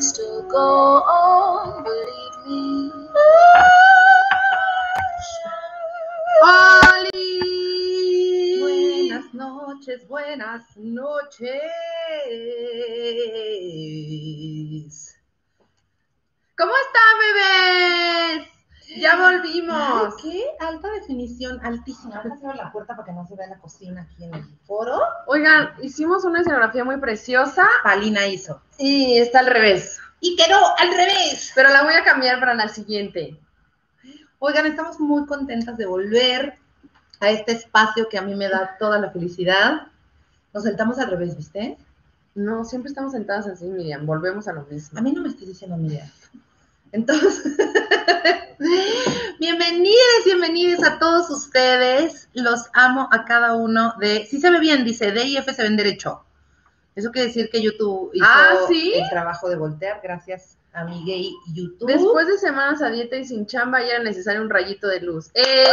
still go on, believe me. ¡Oli! Buenas noches, buenas noches. ¿Cómo están, bebés? Ya volvimos. Qué alta definición, altísima. Ahora cierro la puerta para que no se vea la cocina aquí en el foro. Oigan, hicimos una escenografía muy preciosa Palina hizo. y está al revés. Y quedó al revés. Pero la voy a cambiar para la siguiente. Oigan, estamos muy contentas de volver a este espacio que a mí me da toda la felicidad. Nos sentamos al revés, ¿viste? No, siempre estamos sentadas así, Miriam. Volvemos a lo mismo. A mí no me estoy diciendo Miriam. Entonces, bienvenidas, bienvenidos a todos ustedes. Los amo a cada uno de. Sí se ve bien, dice D y F se ven derecho. Eso quiere decir que YouTube hizo Ah, ¿sí? el trabajo de voltear, gracias a mi gay YouTube. Después de semanas a dieta y sin chamba, ya era necesario un rayito de luz. ¡Eh!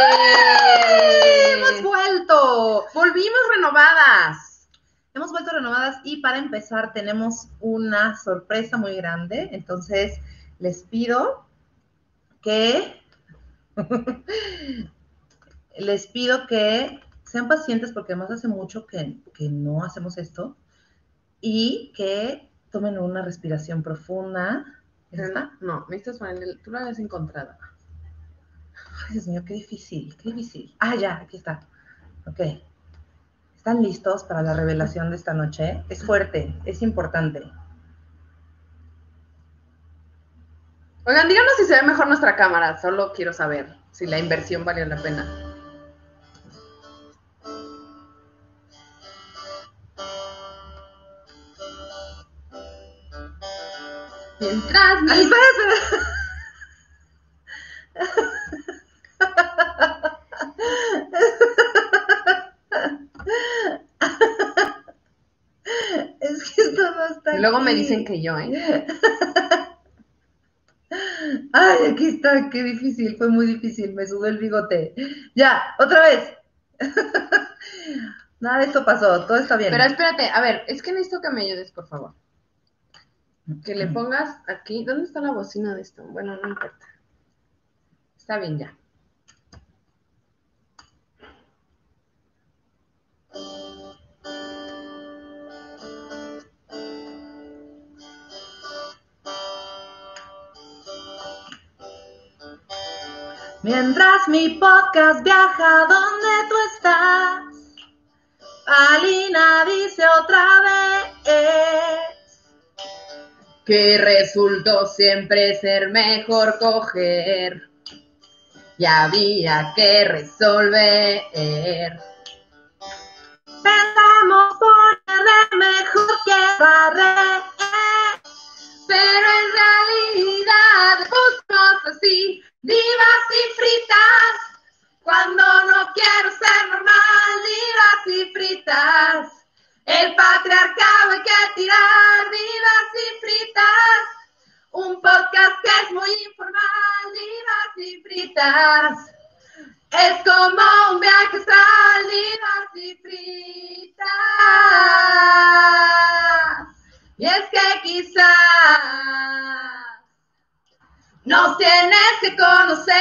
¡Hemos vuelto! Volvimos renovadas. Hemos vuelto renovadas y para empezar tenemos una sorpresa muy grande. Entonces les pido que les pido que sean pacientes porque además hace mucho que, que no hacemos esto y que tomen una respiración profunda. ¿Es esta? No, necesitas ponerle. Tú la habías encontrado. Ay, Dios mío, qué difícil, qué difícil. Ah, ya, aquí está. Ok. ¿Están listos para la revelación de esta noche? Es fuerte, es importante. Oigan, díganos si se ve mejor nuestra cámara. Solo quiero saber si la inversión valió la pena. Mientras mi- Ay. Es que esto no está Y luego me dicen que yo, ¿eh? Ay, aquí está, qué difícil, fue muy difícil, me sudó el bigote. Ya, otra vez. Nada esto pasó, todo está bien. Pero espérate, a ver, es que necesito que me ayudes, por favor. Que le pongas aquí. ¿Dónde está la bocina de esto? Bueno, no importa. Está bien ya. Mientras mi podcast viaja donde tú estás, Alina dice otra vez. Que resultó siempre ser mejor coger. Y había que resolver. Pensamos ponerle mejor que barrer. Pero en realidad buscamos así, divas y fritas. Cuando no quiero ser normal, divas y fritas. El patriarcado hay que tirar, divas y fritas. Un podcast que es muy informal, divas y fritas. Es como un viaje astral, divas y fritas. Y es que quizás nos tienes que conocer.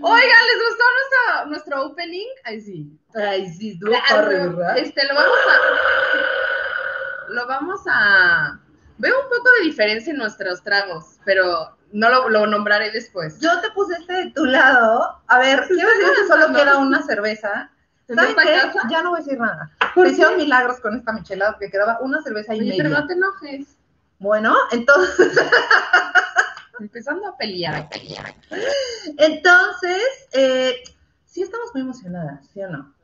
Oigan, ¿les gustó nuestro, nuestro opening? Ay, sí. Ay, sí, estuvo Claro. Este, lo vamos a. Lo vamos a. Veo un poco de diferencia en nuestros tragos, pero no lo, lo nombraré después. Yo te puse este de tu lado. A ver, quiero decir que solo queda una cerveza. ¿En ¿Saben qué? casa? Ya no voy a decir nada. ¿Por Se hicieron milagros con esta michelada porque quedaba una cerveza y Oye, media. pero no te enojes. Bueno, entonces, Empezando a pelear. entonces, eh, sí estamos muy emocionadas, ¿sí o no?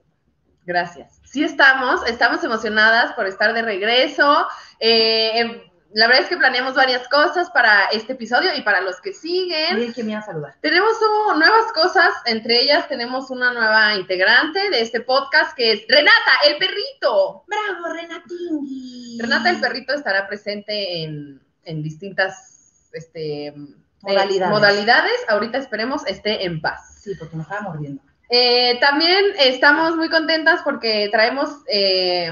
Gracias. Sí estamos, estamos emocionadas por estar de regreso. Eh, em, la verdad es que planeamos varias cosas para este episodio y para los que siguen. Y el que me a saludar. Tenemos nuevas cosas, entre ellas tenemos una nueva integrante de este podcast que es Renata, el perrito. ¡Bravo, Renatingui! Renata, el perrito estará presente en, en distintas este, eh, Modalidades. modalidades. Ahorita esperemos esté en paz. Sí, porque me estaba mordiendo. Eh, también estamos muy contentas porque traemos, eh,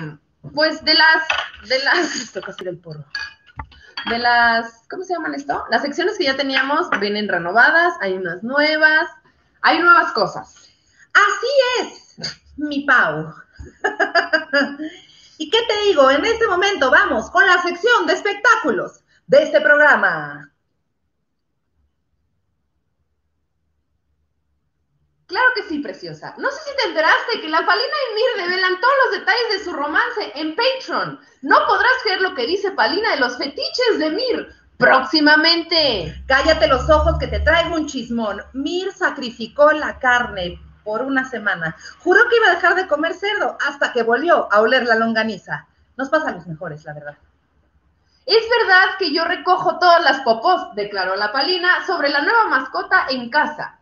pues, de las, de las, Toca hacer el porro. De las, ¿cómo se llaman esto? Las secciones que ya teníamos vienen renovadas, hay unas nuevas, hay nuevas cosas. Así es, mi Pau. ¿Y qué te digo? En este momento vamos con la sección de espectáculos de este programa. Claro que sí, preciosa. No sé si te enteraste que la Palina y Mir develan todos los detalles de su romance en Patreon. No podrás creer lo que dice Palina de los fetiches de Mir. Próximamente. Cállate los ojos que te traigo un chismón. Mir sacrificó la carne por una semana. Juró que iba a dejar de comer cerdo hasta que volvió a oler la longaniza. Nos pasa a los mejores, la verdad. Es verdad que yo recojo todas las popós, declaró la Palina, sobre la nueva mascota en casa.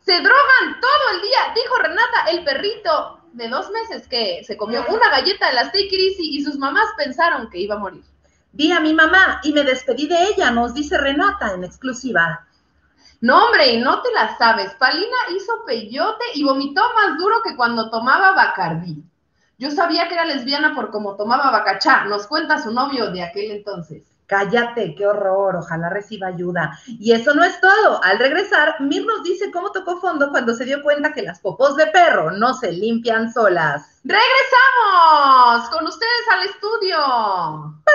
Se drogan todo el día, dijo Renata, el perrito de dos meses que se comió una galleta de las Take It Easy y sus mamás pensaron que iba a morir. Vi a mi mamá y me despedí de ella, nos dice Renata en exclusiva. No, hombre, y no te la sabes. Palina hizo peyote y vomitó más duro que cuando tomaba Bacardí. Yo sabía que era lesbiana por cómo tomaba Bacachá, nos cuenta su novio de aquel entonces. Cállate, qué horror, ojalá reciba ayuda. Y eso no es todo. Al regresar, Mir nos dice cómo tocó fondo cuando se dio cuenta que las popós de perro no se limpian solas. ¡Regresamos! Con ustedes al estudio.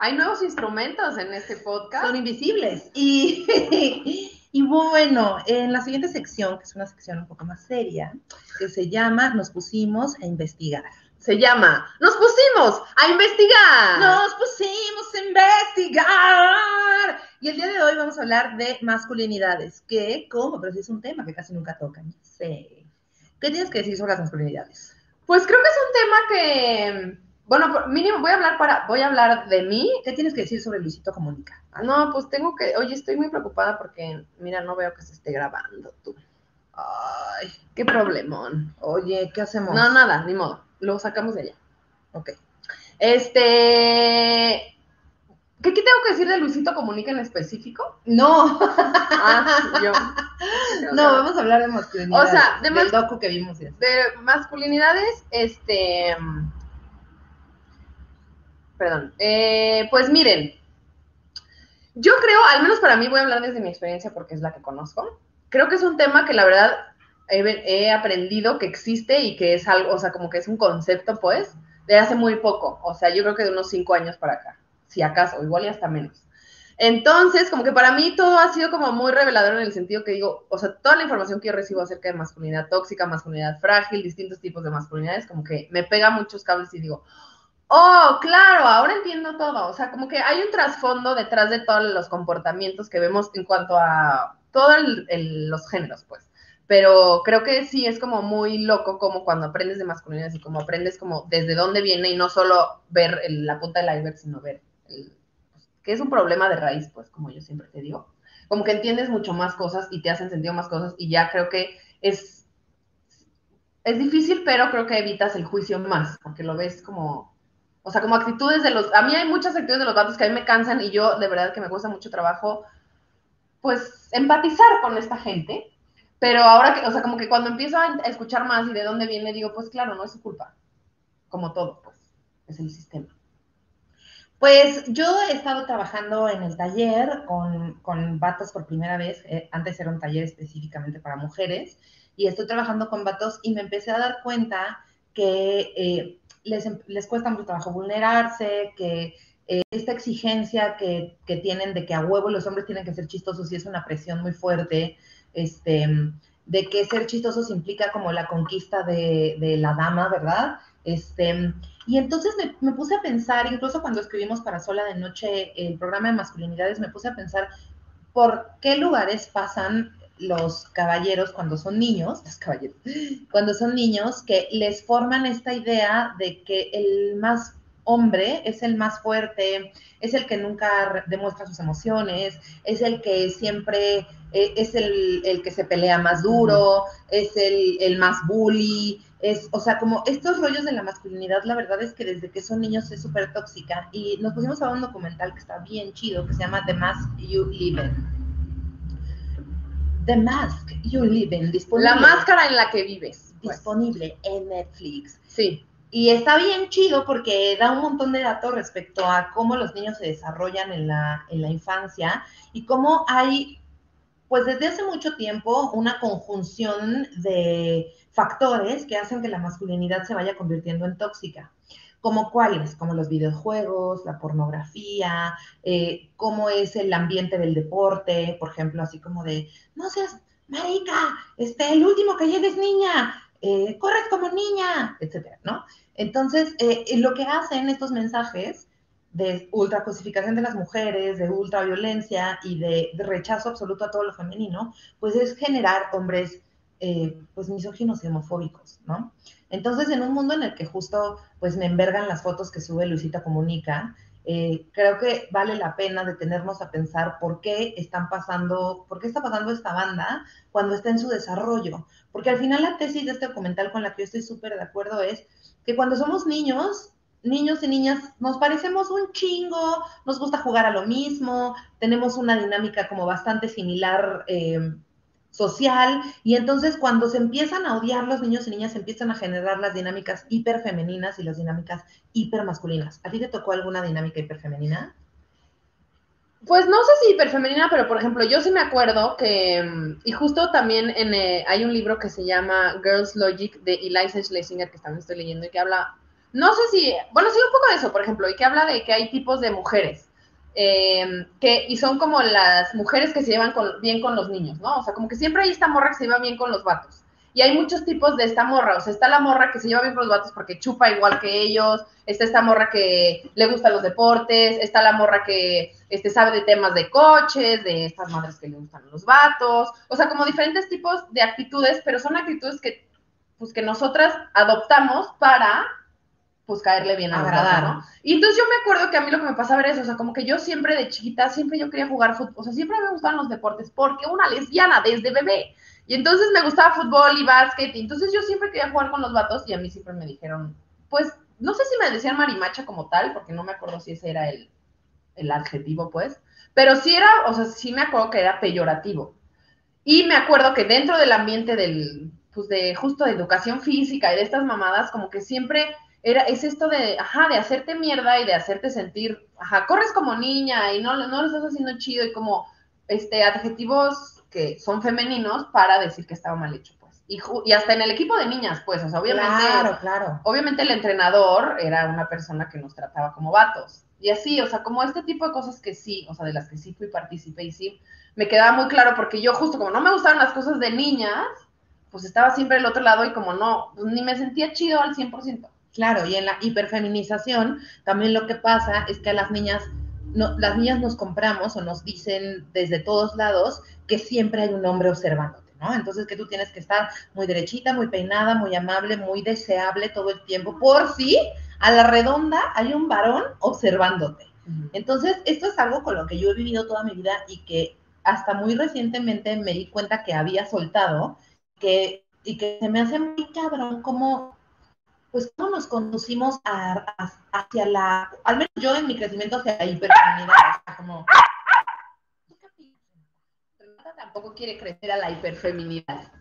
Hay nuevos instrumentos en este podcast. Son invisibles. Y, y bueno, en la siguiente sección, que es una sección un poco más seria, que se llama Nos pusimos a investigar. Se llama Nos pusimos a investigar. Nos pusimos a investigar. Y el día de hoy vamos a hablar de masculinidades, que, ¿cómo? Pero sí es un tema que casi nunca tocan. Sí. ¿Qué tienes que decir sobre las masculinidades? Pues creo que es un tema que, bueno, por mínimo voy a hablar para, voy a hablar de mí. ¿Qué tienes que decir sobre Luisito Comunica? No, pues tengo que, oye, estoy muy preocupada porque, mira, no veo que se esté grabando tú. Ay, Qué problemón. oye, ¿qué hacemos? No, nada, ni modo. Lo sacamos de allá. Ok. Este. ¿Qué, qué tengo que decir de Luisito Comunica en específico? No, Ah, yo. no, vamos a hablar de masculinidades. O sea, de del docu que vimos. De masculinidades, este. Perdón. Eh, pues miren. Yo creo, al menos para mí, voy a hablar desde mi experiencia porque es la que conozco. Creo que es un tema que la verdad he, he aprendido que existe y que es algo, o sea, como que es un concepto, pues, de hace muy poco. O sea, yo creo que de unos cinco años para acá, si acaso, igual y hasta menos. Entonces, como que para mí todo ha sido como muy revelador en el sentido que digo, o sea, toda la información que yo recibo acerca de masculinidad tóxica, masculinidad frágil, distintos tipos de masculinidades, como que me pega muchos cables y digo, oh, claro, ahora entiendo todo. O sea, como que hay un trasfondo detrás de todos los comportamientos que vemos en cuanto a todos los géneros, pues. Pero creo que sí es como muy loco como cuando aprendes de masculinidades y como aprendes como desde dónde viene y no solo ver la punta del iceberg, sino ver el, pues, que es un problema de raíz, pues, como yo siempre te digo. Como que entiendes mucho más cosas y te hacen sentido más cosas y ya creo que es, es difícil, pero creo que evitas el juicio más, porque lo ves como, o sea, como actitudes de los, a mí hay muchas actitudes de los vatos que a mí me cansan y yo de verdad que me cuesta mucho trabajo, pues, empatizar con esta gente, pero ahora que, o sea, como que cuando empiezo a escuchar más y de dónde viene, digo, pues claro, no es su culpa, como todo, pues, es el sistema. Pues yo he estado trabajando en el taller con, con vatos por primera vez. eh, antes era un taller específicamente para mujeres. Y estoy trabajando con vatos y me empecé a dar cuenta que eh, les, em- les cuesta mucho trabajo vulnerarse, que eh, esta exigencia que, que tienen de que a huevo los hombres tienen que ser chistosos y es una presión muy fuerte, este, de que ser chistosos implica como la conquista de, de la dama, ¿verdad? Este, y entonces me, me puse a pensar, incluso cuando escribimos para Sola de Noche el programa de masculinidades, me puse a pensar por qué lugares pasan los caballeros cuando son niños, los caballeros, cuando son niños, que les forman esta idea de que el más hombre es el más fuerte, es el que nunca demuestra sus emociones, es el que siempre eh, es el, el que se pelea más duro, es el, el más bully, Es, o sea, como estos rollos de la masculinidad, la verdad es que desde que son niños es súper tóxica. Y nos pusimos a un documental que está bien chido, que se llama The Mask You Live In. The Mask You Live In, disponible, La máscara en la que vives. pues. disponible en Netflix. Sí. Y está bien chido porque da un montón de datos respecto a cómo los niños se desarrollan en la, en la infancia y cómo hay, pues desde hace mucho tiempo, una conjunción de factores que hacen que la masculinidad se vaya convirtiendo en tóxica. ¿Como cuáles? Como los videojuegos, la pornografía, eh, cómo es el ambiente del deporte, por ejemplo, así como de, no seas marica, este, el último que llegue es niña, eh, corres como niña, etcétera, ¿no? Entonces, eh, lo que hacen estos mensajes de ultracosificación de las mujeres, de ultraviolencia y de, rechazo absoluto a todo lo femenino, pues es generar hombres eh, pues misóginos y homofóbicos, ¿no? Entonces, en un mundo en el que justo pues me envergan las fotos que sube Luisita Comunica, eh, creo que vale la pena detenernos a pensar por qué están pasando, por qué está pasando esta banda cuando está en su desarrollo. Porque al final la tesis de este documental con la que yo estoy súper de acuerdo es que cuando somos niños, niños y niñas, nos parecemos un chingo, nos gusta jugar a lo mismo, tenemos una dinámica como bastante similar eh, social, y entonces cuando se empiezan a odiar los niños y niñas, se empiezan a generar las dinámicas hiperfemeninas y las dinámicas hipermasculinas. ¿A ti te tocó alguna dinámica hiperfemenina? Pues no sé si hiperfemenina, pero por ejemplo, yo sí me acuerdo que, y justo también en, eh, hay un libro que se llama Girls Logic de Eliza Schlesinger, que también estoy leyendo, y que habla, no sé si, bueno, sí un poco de eso, por ejemplo, y que habla de que hay tipos de mujeres, eh, que, y son como las mujeres que se llevan bien con los niños, ¿no? O sea, como que siempre hay esta morra que se lleva bien con los vatos. Y hay muchos tipos de esta morra, o sea, está la morra que se lleva bien con los vatos porque chupa igual que ellos, está esta morra que le gustan los deportes, está la morra que este, sabe de temas de coches, de estas madres que le gustan los vatos, o sea, como diferentes tipos de actitudes, pero son actitudes que, pues, que nosotras adoptamos para, pues, caerle bien a Agradar. ¿no? Y entonces yo me acuerdo que a mí lo que me pasaba era eso, o sea, como que yo siempre de chiquita, siempre yo quería jugar fútbol, o sea, siempre me gustaban los deportes, porque una lesbiana desde bebé. Y entonces me gustaba fútbol y básquet, y entonces yo siempre quería jugar con los vatos y a mí siempre me dijeron, pues, no sé si me decían marimacha como tal, porque no me acuerdo si ese era el, el adjetivo, pues, pero sí era, o sea, sí me acuerdo que era peyorativo. Y me acuerdo que dentro del ambiente del, pues de justo de educación física y de estas mamadas, como que siempre era, es esto de, ajá, de hacerte mierda y de hacerte sentir, ajá, corres como niña y no, no lo estás haciendo chido y como, este, adjetivos que son femeninos para decir que estaba mal hecho, pues. Y, y hasta en el equipo de niñas, pues, o sea, obviamente, Claro, claro. obviamente el entrenador era una persona que nos trataba como vatos. Y así, o sea, como este tipo de cosas que sí, o sea, de las que sí fui partícipe y sí, me quedaba muy claro porque yo justo como no me gustaban las cosas de niñas, pues estaba siempre del otro lado y como no, pues, ni me sentía chido al 100%. Claro, y en la hiperfeminización también lo que pasa es que a las niñas, no, las niñas nos compramos o nos dicen desde todos lados que siempre hay un hombre observándote, ¿no? Entonces que tú tienes que estar muy derechita, muy peinada, muy amable, muy deseable todo el tiempo, por si a la redonda hay un varón observándote. Entonces, esto es algo con lo que yo he vivido toda mi vida y que hasta muy recientemente me di cuenta que había soltado, que, y que se me hace muy cabrón cómo, pues, cómo nos conducimos a- a- hacia la, al menos yo en mi crecimiento hacia la hiperfeminidad, o sea, como... Renata tampoco quiere crecer a la hiperfeminidad.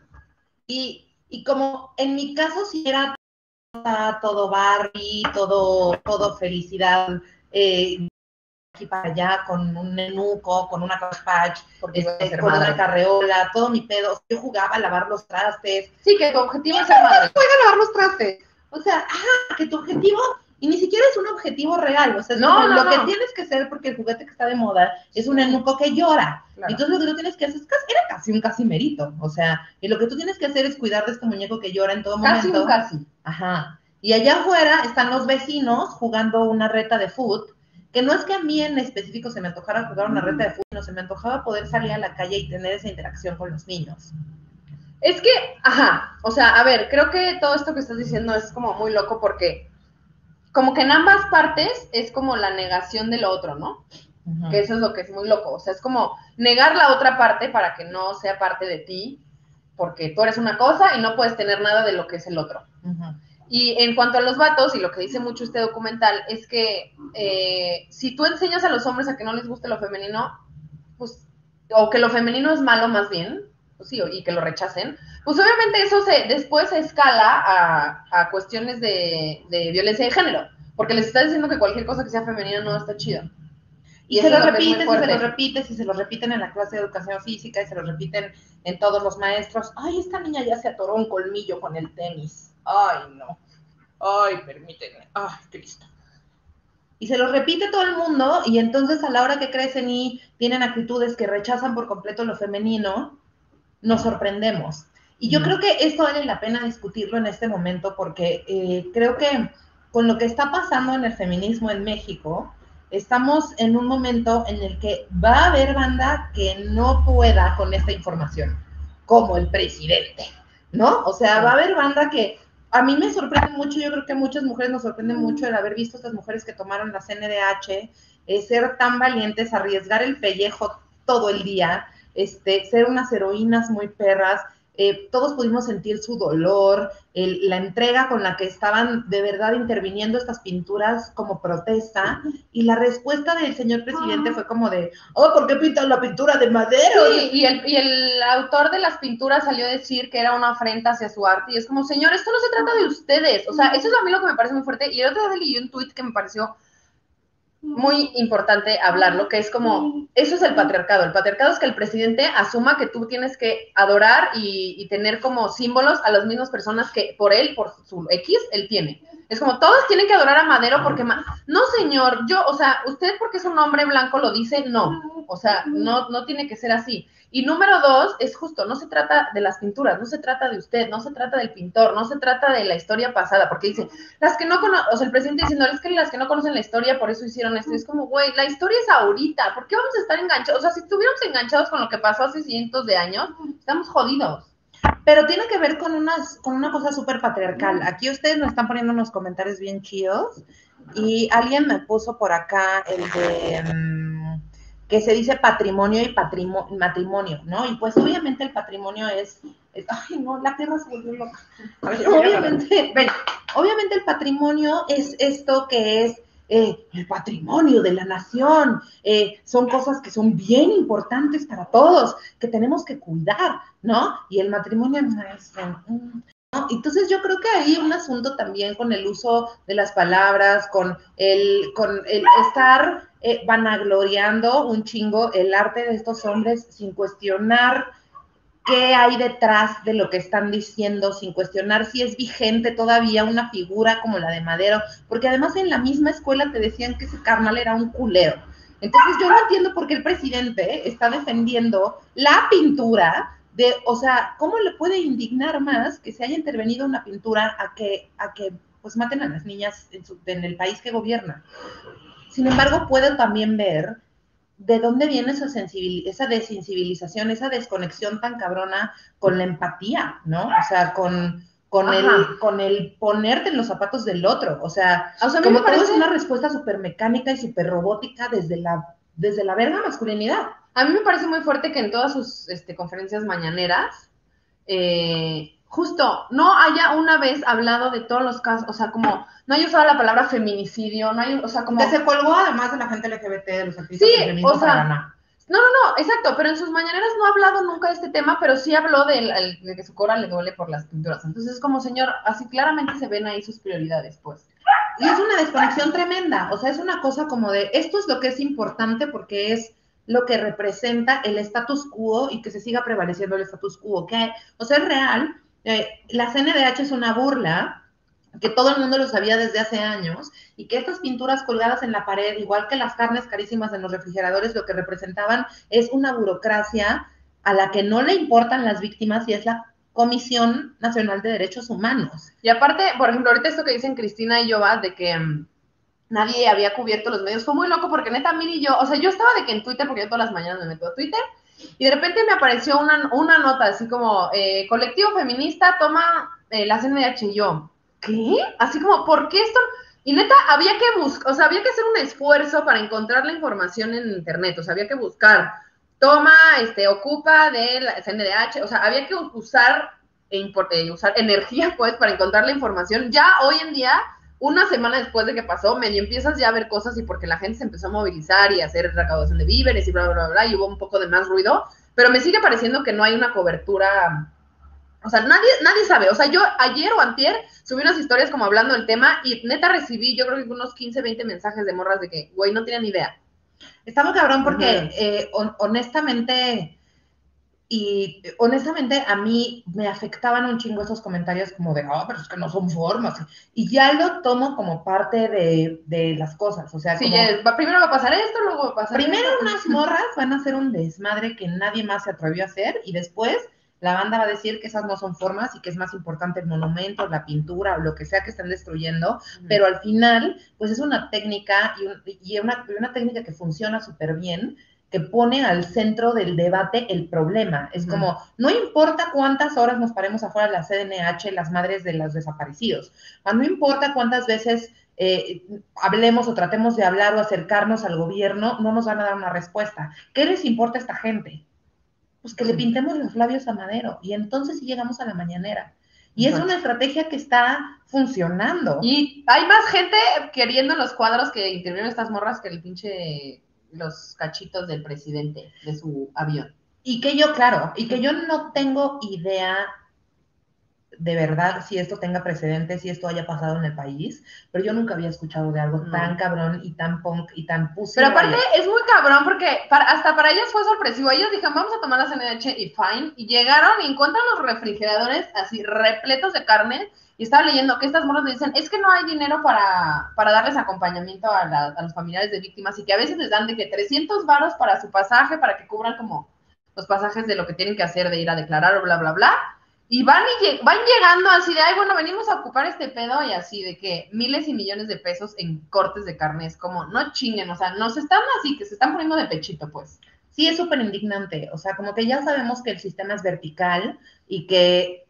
Y, y como en mi caso sí era todo Barbie, todo, todo felicidad, eh, aquí para allá, con un nenuco, con una Patch, este, con madre. una carreola, todo mi pedo. Yo jugaba a lavar los trastes. Sí, que tu objetivo es ser madre. Juega a lavar los trastes. O sea, ah, que tu objetivo, y ni siquiera es un objetivo real. O sea, No, lo que tienes que ser porque el juguete que está de moda es un nenuco que llora. Claro. Entonces lo que tú tienes que hacer es casi, era casi un casimerito. O sea, y lo que tú tienes que hacer es cuidar de este muñeco que llora en todo Casi momento. un casi. Ajá. Y allá afuera están los vecinos jugando una reta de foot, que no es que a mí en específico se me antojara jugar una reta de foot, sino se me antojaba poder salir a la calle y tener esa interacción con los niños. Es que, ajá, o sea, a ver, creo que todo esto que estás diciendo es como muy loco porque como que en ambas partes es como la negación de lo otro, ¿no? Que eso es lo que es muy loco, o sea, es como negar la otra parte para que no sea parte de ti, porque tú eres una cosa y no puedes tener nada de lo que es el otro. Y en cuanto a los vatos, y lo que dice mucho este documental, es que eh, si tú enseñas a los hombres a que no les guste lo femenino, pues, o que lo femenino es malo más bien, pues sí, y que lo rechacen, pues obviamente eso se, después se escala a, a cuestiones de, de violencia de género, porque les está diciendo que cualquier cosa que sea femenina no está chido. Y, se lo repites, y se lo repites, y se lo repiten en la clase de educación física, y se lo repiten en todos los maestros. Ay, esta niña ya se atoró un colmillo con el tenis. Ay, no. Ay, permíteme. Ay, Cristo. Y se lo repite todo el mundo, y entonces a la hora que crecen y tienen actitudes que rechazan por completo lo femenino, nos sorprendemos. Y yo creo que esto vale la pena discutirlo en este momento, porque eh, creo que con lo que está pasando en el feminismo en México, estamos en un momento en el que va a haber banda que no pueda con esta información, como el presidente, ¿no? O sea, va a haber banda que a mí me sorprende mucho, yo creo que a muchas mujeres nos sorprende mucho el haber visto estas mujeres que tomaron la CNDH, eh, ser tan valientes, arriesgar el pellejo todo el día, este, ser unas heroínas muy perras, eh, todos pudimos sentir su dolor, la entrega con la que estaban de verdad interviniendo estas pinturas como protesta, y la respuesta del señor presidente fue como de, oh, ¿por qué pintan la pintura de madera? Sí, y el, y el autor de las pinturas salió a decir que era una afrenta hacia su arte, y es como, señor, esto no se trata de ustedes, o sea, eso es a mí lo que me parece muy fuerte, y el otro día leí un tuit que me pareció muy importante hablarlo, que es como, eso es el patriarcado, el patriarcado es que el presidente asuma que tú tienes que adorar y, tener como símbolos a las mismas personas que por él, por su X, él tiene. Es como, todos tienen que adorar a Madero porque, no señor, yo, o sea, usted porque es un hombre blanco lo dice, no, o sea, no, no tiene que ser así. Y número dos, es justo, no se trata de las pinturas, no se trata de usted, no se trata del pintor, no se trata de la historia pasada, porque dice, las que no conocen, o sea, el presidente diciendo, es que las que no conocen la historia, por eso hicieron esto. Y es como, güey, la historia es ahorita, ¿por qué vamos a estar enganchados? O sea, si estuviéramos enganchados con lo que pasó hace cientos de años, estamos jodidos. Pero tiene que ver con, unas, con una cosa súper patriarcal. Aquí ustedes me están poniendo unos comentarios bien chidos y alguien me puso por acá el de mm, que se dice patrimonio y patrimo- matrimonio, ¿no? Y pues obviamente el patrimonio es, es- ay no, la tierra se volvió loca. Obviamente, ven, obviamente el patrimonio es esto que es eh, el patrimonio de la nación, eh, son cosas que son bien importantes para todos, que tenemos que cuidar, ¿no? Y el matrimonio no es... ¿no? Entonces yo creo que hay un asunto también con el uso de las palabras, con el, con el estar eh, vanagloriando un chingo el arte de estos hombres sin cuestionar qué hay detrás de lo que están diciendo, sin cuestionar si es vigente todavía una figura como la de Madero, porque además en la misma escuela te decían que ese carnal era un culero. Entonces yo no entiendo por qué el presidente está defendiendo la pintura de, o sea, ¿cómo le puede indignar más que se haya intervenido una pintura a que, a que pues maten a las niñas en, en el país que gobierna? Sin embargo, puedo también ver de dónde viene esa, esa desensibilización, esa desconexión tan cabrona con la empatía, ¿no? O sea, con, con, el, con el ponerte en los zapatos del otro. O sea, O sea, a mí como me todo es parece, una respuesta súper mecánica y súper robótica desde la, desde la verga masculinidad. a mí me parece muy fuerte que en todas sus este, conferencias mañaneras, eh, justo, no haya una vez hablado de todos los casos, o sea, como, no haya usado la palabra feminicidio, no hay, o sea, como... Que se colgó además de la gente LGBT, de los artistas Sí, o sea. No, no, no, exacto, pero en sus mañaneras no ha hablado nunca de este tema, pero sí habló de, que su cora le duele por las pinturas. Entonces es como, señor, así claramente se ven ahí sus prioridades, pues. Y es una desconexión tremenda, o sea, es una cosa como de, esto es lo que es importante porque es lo que representa el status quo y que se siga prevaleciendo el status quo, que, o sea, es real, eh, la CNDH es una burla, que todo el mundo lo sabía desde hace años, y que estas pinturas colgadas en la pared, igual que las carnes carísimas en los refrigeradores, lo que representaban es una burocracia a la que no le importan las víctimas y es la Comisión Nacional de Derechos Humanos. Y aparte, por ejemplo, ahorita esto que dicen Cristina y yo, de que mm, nadie había cubierto los medios, fue muy loco porque neta, Miri y yo, o sea, yo estaba de que en Twitter, porque yo todas las mañanas me meto a Twitter, y de repente me apareció una, una nota así como, eh, colectivo feminista toma eh, la CNDH y yo, ¿qué? Así como, ¿por qué esto? Y neta, había que buscar, o sea, había que hacer un esfuerzo para encontrar la información en internet, o sea, había que buscar, toma, este, ocupa de la CNDH, o sea, había que usar e eh, usar energía, pues, para encontrar la información. Ya hoy en día, una semana después de que pasó, medio empiezas ya a ver cosas y porque la gente se empezó a movilizar y a hacer recaudación de víveres y bla, bla, bla, bla, y hubo un poco de más ruido, pero me sigue pareciendo que no hay una cobertura o sea, nadie, nadie sabe. O sea, yo ayer o antier subí unas historias como hablando del tema y neta recibí, yo creo que unos 15, 20 mensajes de morras de que, güey, no tenían ni idea. Muy cabrón porque Ujú. eh, hon- honestamente, y honestamente a mí me afectaban un chingo esos comentarios como de, ah, pero es que no son formas. Y ya lo tomo como parte de, de las cosas. O sea, Sí, como, es, primero va a pasar esto, luego va a pasar primero esto. unas morras van a hacer un desmadre que nadie más se atrevió a hacer y después la banda va a decir que esas no son formas y que es más importante el monumento, la pintura o lo que sea que estén destruyendo pero al final, pues es una técnica y, un- y una, y una técnica que funciona súper bien, que pone al centro del debate el problema. Es como, no importa cuántas horas nos paremos afuera de la CDNH, las madres de los desaparecidos, o no importa cuántas veces eh, hablemos o tratemos de hablar o acercarnos al gobierno, no nos van a dar una respuesta. ¿Qué les importa a esta gente? Pues que le pintemos los labios a Madero y entonces sí llegamos a la mañanera. Y es una estrategia que está funcionando. Y hay más gente queriendo los cuadros que intervienen estas morras que el pinche los cachitos del presidente de su avión. Y que yo, claro, y que yo no tengo idea de verdad si esto tenga precedentes, si esto haya pasado en el país, pero yo nunca había escuchado de algo No. tan cabrón y tan punk y tan pussy. Pero aparte es muy cabrón porque para- hasta para ellas fue sorpresivo. Ellas dijeron, vamos a tomar la CNH y fine. Y llegaron y encuentran los refrigeradores así repletos de carne. Y estaba leyendo que estas morras le dicen, es que no hay dinero para, para darles acompañamiento a, la- a los familiares de víctimas y que a veces les dan de que 300 varos para su pasaje, para que cubran como los pasajes de lo que tienen que hacer, de ir a declarar o bla, bla, bla. Y van, y van llegando así de, ay, bueno, venimos a ocupar este pedo y así de que miles y millones de pesos en cortes de carne. Es como, no chinguen, o sea, nos están así, que se están poniendo de pechito, pues. Sí, es súper indignante. O sea, como que ya sabemos que el sistema es vertical y que,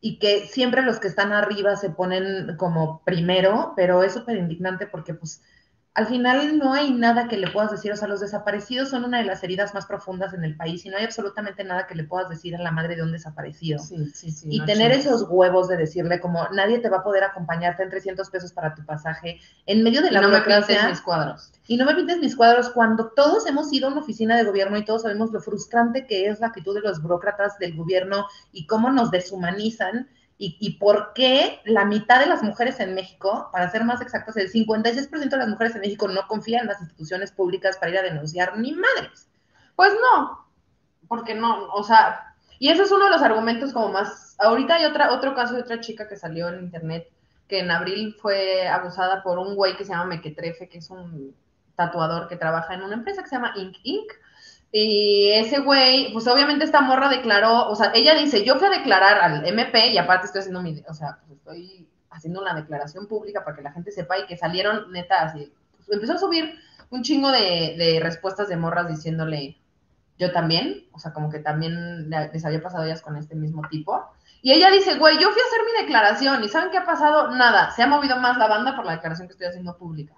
y que siempre los que están arriba se ponen como primero, pero es súper indignante porque pues al final no hay nada que le puedas decir, o sea, los desaparecidos son una de las heridas más profundas en el país y no hay absolutamente nada que le puedas decir a la madre de un desaparecido. Sí, sí, sí. Y no tener esos huevos de decirle como nadie te va a poder acompañarte en 300 pesos para tu pasaje en medio de Y la no me pintes mis cuadros. y no me pintes mis cuadros cuando todos hemos ido a una oficina de gobierno y todos sabemos lo frustrante que es la actitud de los burócratas del gobierno y cómo nos deshumanizan y, por qué la mitad de las mujeres en México, para ser más exactos, el 56% de las mujeres en México no confían en las instituciones públicas para ir a denunciar ni madres. Pues no, porque no, o sea, y ese es uno de los argumentos como más, ahorita hay otra, otro caso de otra chica que salió en internet que en abril fue abusada por un güey que se llama Mequetrefe, que es un tatuador que trabaja en una empresa que se llama Ink Inc. Y ese güey, pues obviamente esta morra declaró, o sea, ella dice, yo fui a declarar al MP y aparte estoy haciendo mi, o sea, pues estoy haciendo una declaración pública para que la gente sepa y que salieron neta así. Pues, empezó a subir un chingo de, de respuestas de morras diciéndole, yo también, o sea, como que también le- les había pasado ellas con este mismo tipo. Y ella dice, güey, yo fui a hacer mi declaración y ¿saben qué ha pasado? Nada, se ha movido más la banda por la declaración que estoy haciendo pública.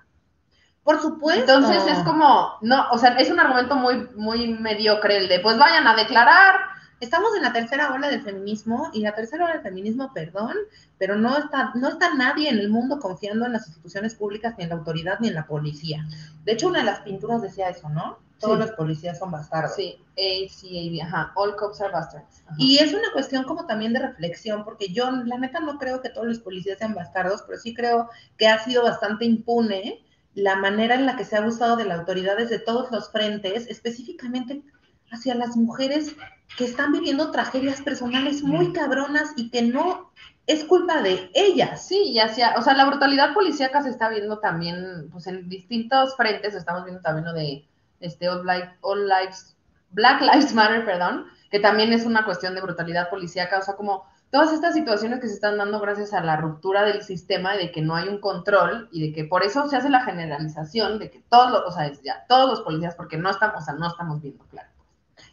Por supuesto. Entonces es como, no, o sea, es un argumento muy, muy mediocre el de, pues vayan a declarar. Estamos en la tercera ola del feminismo y la tercera ola del feminismo, perdón, pero no está, no está nadie en el mundo confiando en las instituciones públicas, ni en la autoridad, ni en la policía. De hecho, una de las pinturas decía eso, ¿no? Todos Sí. los policías son bastardos. Sí, ACAB, ajá, all cops are bastards. Ajá. Y es una cuestión como también de reflexión, porque yo la neta no creo que todos los policías sean bastardos, pero sí creo que ha sido bastante impune la manera en la que se ha abusado de la autoridad desde todos los frentes, específicamente hacia las mujeres que están viviendo tragedias personales muy cabronas y que no es culpa de ellas. Sí, y hacia, o sea, la brutalidad policíaca se está viendo también, pues en distintos frentes, estamos viendo también lo de este All, Life- All Lives, Black Lives Matter, perdón, que también es una cuestión de brutalidad policíaca, o sea, como todas estas situaciones que se están dando gracias a la ruptura del sistema y de que no hay un control y de que por eso se hace la generalización de que todos los, o sea, ya, todos los policías, porque no estamos, o sea, no estamos viendo claro.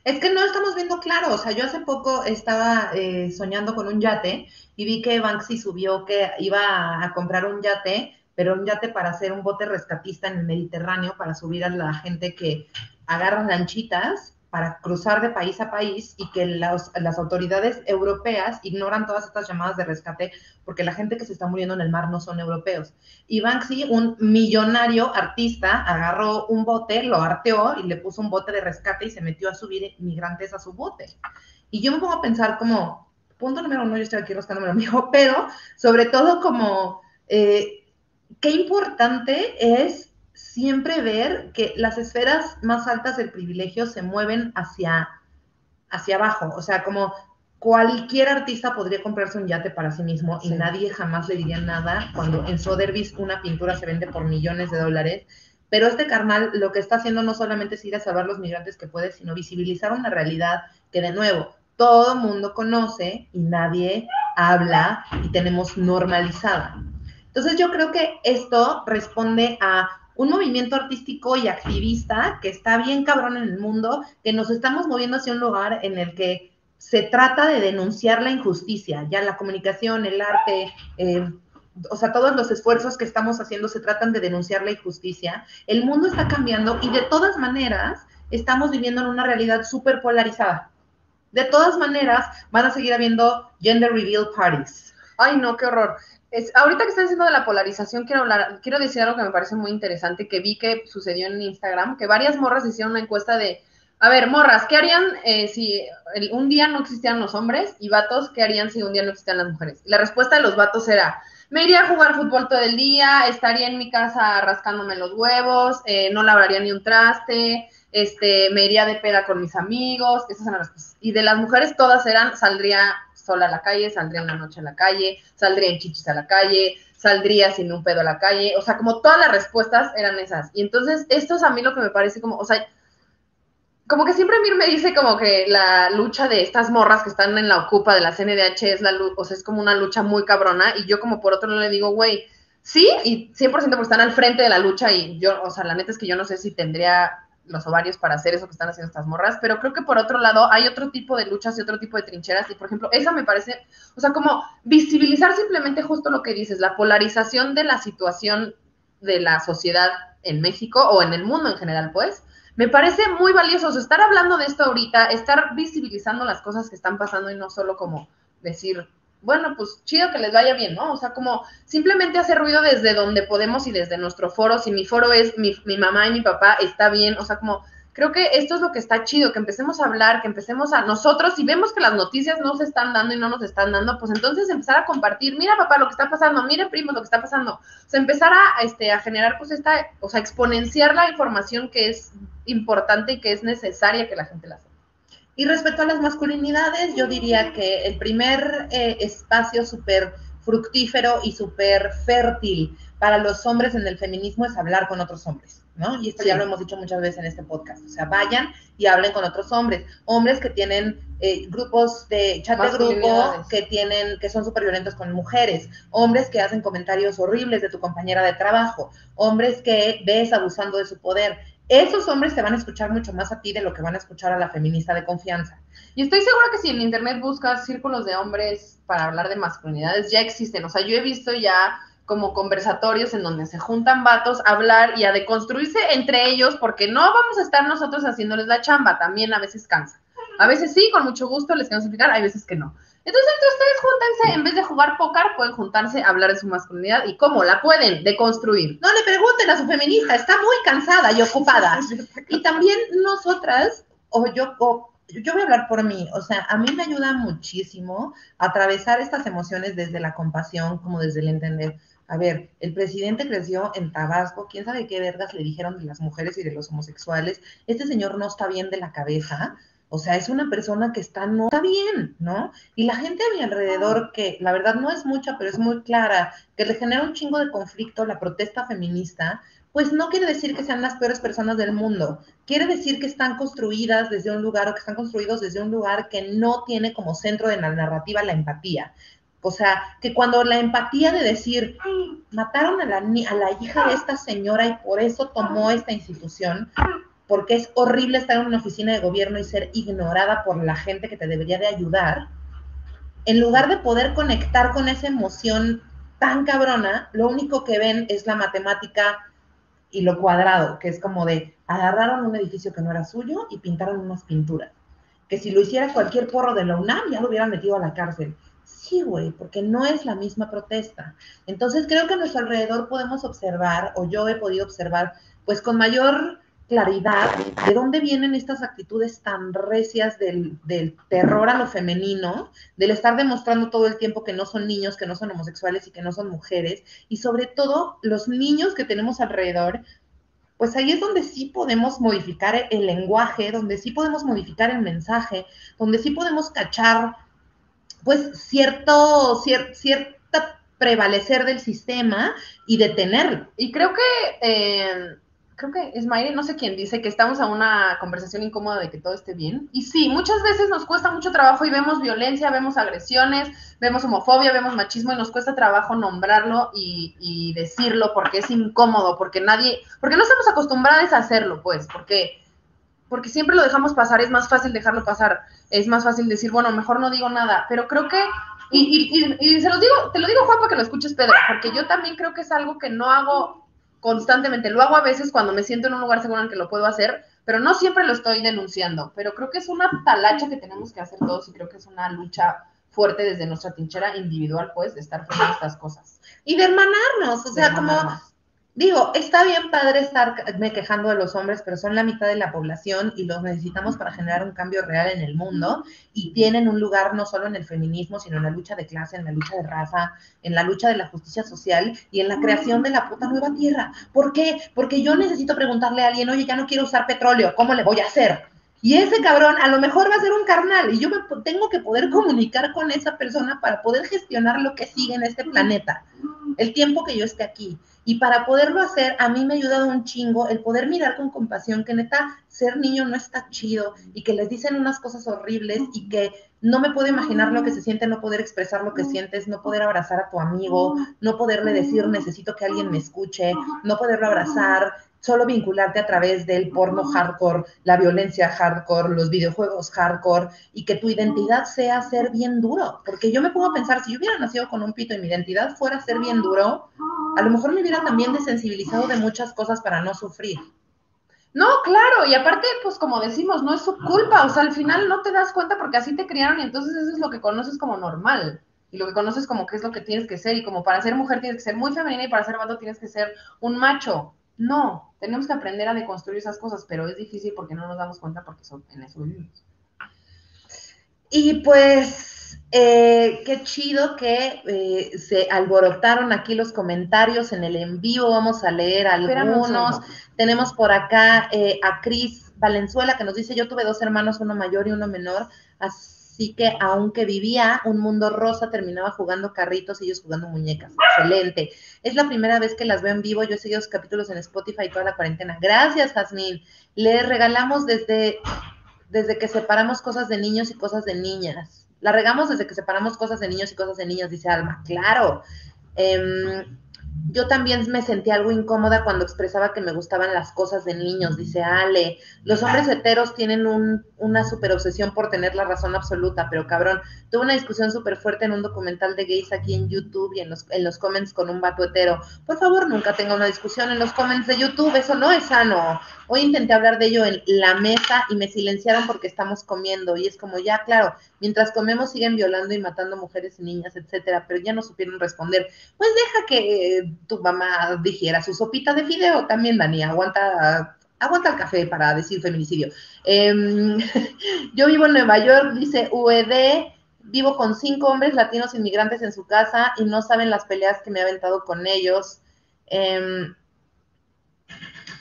Es que no estamos viendo claro, o sea, yo hace poco estaba eh, soñando con un yate y vi que Banksy subió que iba a comprar un yate, pero un yate para hacer un bote rescatista en el Mediterráneo, para subir a la gente que agarra lanchitas para cruzar de país a país y que las autoridades europeas ignoran todas estas llamadas de rescate porque la gente que se está muriendo en el mar no son europeos. Y Banksy, un millonario artista, agarró un bote, lo arteó y le puso un bote de rescate y se metió a subir inmigrantes a su bote. Y yo me pongo a pensar como, punto número uno, yo estoy aquí rascándome lo mío, pero sobre todo como, eh, qué importante es siempre ver que las esferas más altas del privilegio se mueven hacia, hacia abajo. O sea, como cualquier artista podría comprarse un yate para sí mismo y nadie jamás le diría nada cuando en Sotheby's una pintura se vende por millones de dólares. Pero este carnal lo que está haciendo no solamente es ir a salvar los migrantes que puede, sino visibilizar una realidad que de nuevo todo mundo conoce y nadie habla y tenemos normalizada. Entonces yo creo que esto responde a un movimiento artístico y activista que está bien cabrón en el mundo, que nos estamos moviendo hacia un lugar en el que se trata de denunciar la injusticia, ya la comunicación, el arte, eh, o sea, todos los esfuerzos que estamos haciendo se tratan de denunciar la injusticia. El mundo está cambiando y de todas maneras estamos viviendo en una realidad súper polarizada. De todas maneras, van a seguir habiendo gender reveal parties. Ay, no, qué horror ahorita que están diciendo de la polarización, quiero hablar, quiero decir algo que me parece muy interesante, que vi que sucedió en Instagram, que varias morras hicieron una encuesta de, a ver, morras, ¿qué harían eh, si un día no existían los hombres? Y vatos, ¿qué harían si un día no existían las mujeres? La respuesta de los vatos era, me iría a jugar fútbol todo el día, estaría en mi casa rascándome los huevos, eh, no lavaría ni un traste, este, me iría de peda con mis amigos, esas eran las cosas. Y de las mujeres todas eran, saldría sola a la calle, saldría una noche a la calle, saldría en chichis a la calle, saldría sin un pedo a la calle, o sea, como todas las respuestas eran esas. Y entonces, esto es a mí lo que me parece como, o sea, como que siempre Mir me dice como que la lucha de estas morras que están en la ocupa de la CNDH es la o sea, es como una lucha muy cabrona, y yo como por otro lado le digo, güey, sí, y 100% porque están al frente de la lucha, y yo, o sea, la neta es que yo no sé si tendría los ovarios para hacer eso que están haciendo estas morras, pero creo que por otro lado hay otro tipo de luchas y otro tipo de trincheras y por ejemplo, esa me parece, o sea, como visibilizar simplemente justo lo que dices, la polarización de la situación de la sociedad en México o en el mundo en general, pues, me parece muy valioso estar hablando de esto ahorita, estar visibilizando las cosas que están pasando y no solo como decir, bueno, pues chido que les vaya bien, ¿no? O sea, como simplemente hacer ruido desde donde podemos y desde nuestro foro. Si mi foro es mi, mamá y mi papá, está bien. O sea, como creo que esto es lo que está chido, que empecemos a hablar, que empecemos a nosotros, si vemos que las noticias no se están dando y no nos están dando, pues entonces empezar a compartir, mira papá lo que está pasando, mire primo lo que está pasando. O sea, empezar a, este, a generar pues esta, o sea, exponenciar la información que es importante y que es necesaria que la gente la sepa. Y respecto a las masculinidades, yo diría que el primer eh, espacio súper fructífero y súper fértil para los hombres en el feminismo es hablar con otros hombres, ¿no? Y esto ya lo hemos dicho muchas veces en este podcast. O sea, vayan y hablen con otros hombres. Hombres que tienen eh, grupos de chat de grupo que tienen, que son súper violentos con mujeres. Hombres que hacen comentarios horribles de tu compañera de trabajo. Hombres que ves abusando de su poder esos hombres te van a escuchar mucho más a ti de lo que van a escuchar a la feminista de confianza. Y estoy segura que si en internet buscas círculos de hombres para hablar de masculinidades, ya existen. O sea, yo he visto ya como conversatorios en donde se juntan vatos a hablar y a deconstruirse entre ellos, porque no vamos a estar nosotros haciéndoles la chamba, también a veces cansa. A veces sí, con mucho gusto les queremos explicar, hay veces que no. Entonces, entre ustedes júntense, en vez de jugar póker, pueden juntarse a hablar de su masculinidad y cómo la pueden deconstruir. No le pregunten a su feminista, está muy cansada y ocupada. y también nosotras, o yo, yo voy a hablar por mí, o sea, a mí me ayuda muchísimo atravesar estas emociones desde la compasión, como desde el entender. A ver, el presidente creció en Tabasco, quién sabe qué vergas le dijeron de las mujeres y de los homosexuales. Este señor no está bien de la cabeza o sea, es una persona que está, no está bien, ¿no? Y la gente a mi alrededor, que la verdad no es mucha, pero es muy clara, que le genera un chingo de conflicto la protesta feminista, pues no quiere decir que sean las peores personas del mundo. Quiere decir que están construidas desde un lugar o que están construidos desde un lugar que no tiene como centro de la narrativa la empatía. O sea, que cuando la empatía de decir, mataron a la, a la hija de esta señora y por eso tomó esta institución, porque es horrible estar en una oficina de gobierno y ser ignorada por la gente que te debería de ayudar, en lugar de poder conectar con esa emoción tan cabrona, lo único que ven es la matemática y lo cuadrado, que es como de agarraron un edificio que no era suyo y pintaron unas pinturas. Que si lo hiciera cualquier porro de la UNAM ya lo hubieran metido a la cárcel. Sí, güey, porque no es la misma protesta. Entonces creo que a nuestro alrededor podemos observar, o yo he podido observar, pues con mayor claridad de dónde vienen estas actitudes tan recias del, del, terror a lo femenino, del estar demostrando todo el tiempo que no son niños, que no son homosexuales y que no son mujeres, y sobre todo los niños que tenemos alrededor, pues ahí es donde sí podemos modificar el lenguaje, donde sí podemos modificar el mensaje, donde sí podemos cachar, pues, cierto, cier, cierta prevalecer del sistema y detenerlo. Y creo que... Eh creo que es Mayre, no sé quién, dice que estamos a una conversación incómoda de que todo esté bien. Y sí, muchas veces nos cuesta mucho trabajo y vemos violencia, vemos agresiones, vemos homofobia, vemos machismo y nos cuesta trabajo nombrarlo y, y decirlo porque es incómodo, porque nadie, porque no estamos acostumbrados a hacerlo, pues, porque, porque siempre lo dejamos pasar, es más fácil dejarlo pasar, es más fácil decir, bueno, mejor no digo nada, pero creo que y, y, y, se lo digo, te lo digo, Juan, para que lo escuches, Pedro, porque yo también creo que es algo que no hago constantemente. Lo hago a veces cuando me siento en un lugar seguro en el que lo puedo hacer, pero no siempre lo estoy denunciando. Pero creo que es una talacha que tenemos que hacer todos y creo que es una lucha fuerte desde nuestra tinchera individual, pues, de estar frente a estas cosas. Y de hermanarnos, o sea, como Digo, está bien padre estarme quejando de los hombres, pero son la mitad de la población y los necesitamos para generar un cambio real en el mundo y tienen un lugar no solo en el feminismo, sino en la lucha de clase, en la lucha de raza, en la lucha de la justicia social y en la creación de la puta nueva tierra. ¿Por qué? Porque yo necesito preguntarle a alguien, oye, ya no quiero usar petróleo, ¿cómo le voy a hacer? Y ese cabrón a lo mejor va a ser un carnal y yo me tengo que poder comunicar con esa persona para poder gestionar lo que sigue en este planeta, el tiempo que yo esté aquí. Y para poderlo hacer, a mí me ha ayudado un chingo el poder mirar con compasión que neta, ser niño no está chido y que les dicen unas cosas horribles y que no me puedo imaginar lo que se siente no poder expresar lo que sientes, no poder abrazar a tu amigo, no poderle decir necesito que alguien me escuche, no poderlo abrazar, solo vincularte a través del porno hardcore, la violencia hardcore, los videojuegos hardcore y que tu identidad sea ser bien duro. Porque yo me pongo a pensar, si yo hubiera nacido con un pito y mi identidad fuera ser bien duro, a lo mejor me hubiera también desensibilizado de muchas cosas para no sufrir. No, claro, y aparte, pues como decimos, no es su culpa, o sea, al final no te das cuenta porque así te criaron y entonces eso es lo que conoces como normal. Y lo que conoces como que es lo que tienes que ser. Y como para ser mujer tienes que ser muy femenina y para ser vato tienes que ser un macho. No, tenemos que aprender a deconstruir esas cosas, pero es difícil porque no nos damos cuenta porque son en eso vivimos. Y pues, eh, qué chido que eh, se alborotaron aquí los comentarios en el en vivo. Vamos a leer algunos. Tenemos por acá eh, a Cris Valenzuela que nos dice: Yo tuve dos hermanos, uno mayor y uno menor. Así Así que aunque vivía un mundo rosa, terminaba jugando carritos y ellos jugando muñecas. Excelente. Es la primera vez que las veo en vivo. Yo he seguido los capítulos en Spotify toda la cuarentena. Gracias, Jasmine. Les regalamos desde, desde que separamos cosas de niños y cosas de niñas. La regamos desde que separamos cosas de niños y cosas de niñas, dice Alma. Claro. Eh, yo también me sentí algo incómoda cuando expresaba que me gustaban las cosas de niños, dice Ale. Los hombres heteros tienen un, una super obsesión por tener la razón absoluta, pero cabrón, tuve una discusión súper fuerte en un documental de gays aquí en YouTube y en los, en los comments con un vato hetero. Por favor, nunca tenga una discusión en los comments de YouTube, eso no es sano. Hoy intenté hablar de ello en la mesa y me silenciaron porque estamos comiendo y es como ya, claro, mientras comemos siguen violando y matando mujeres y niñas, etcétera, pero ya no supieron responder. Pues deja que tu mamá dijera su sopita de fideo también, Dani, aguanta aguanta el café para decir feminicidio. Eh, yo vivo en Nueva York, dice UED, vivo con cinco hombres latinos inmigrantes en su casa y no saben las peleas que me he aventado con ellos. Eh,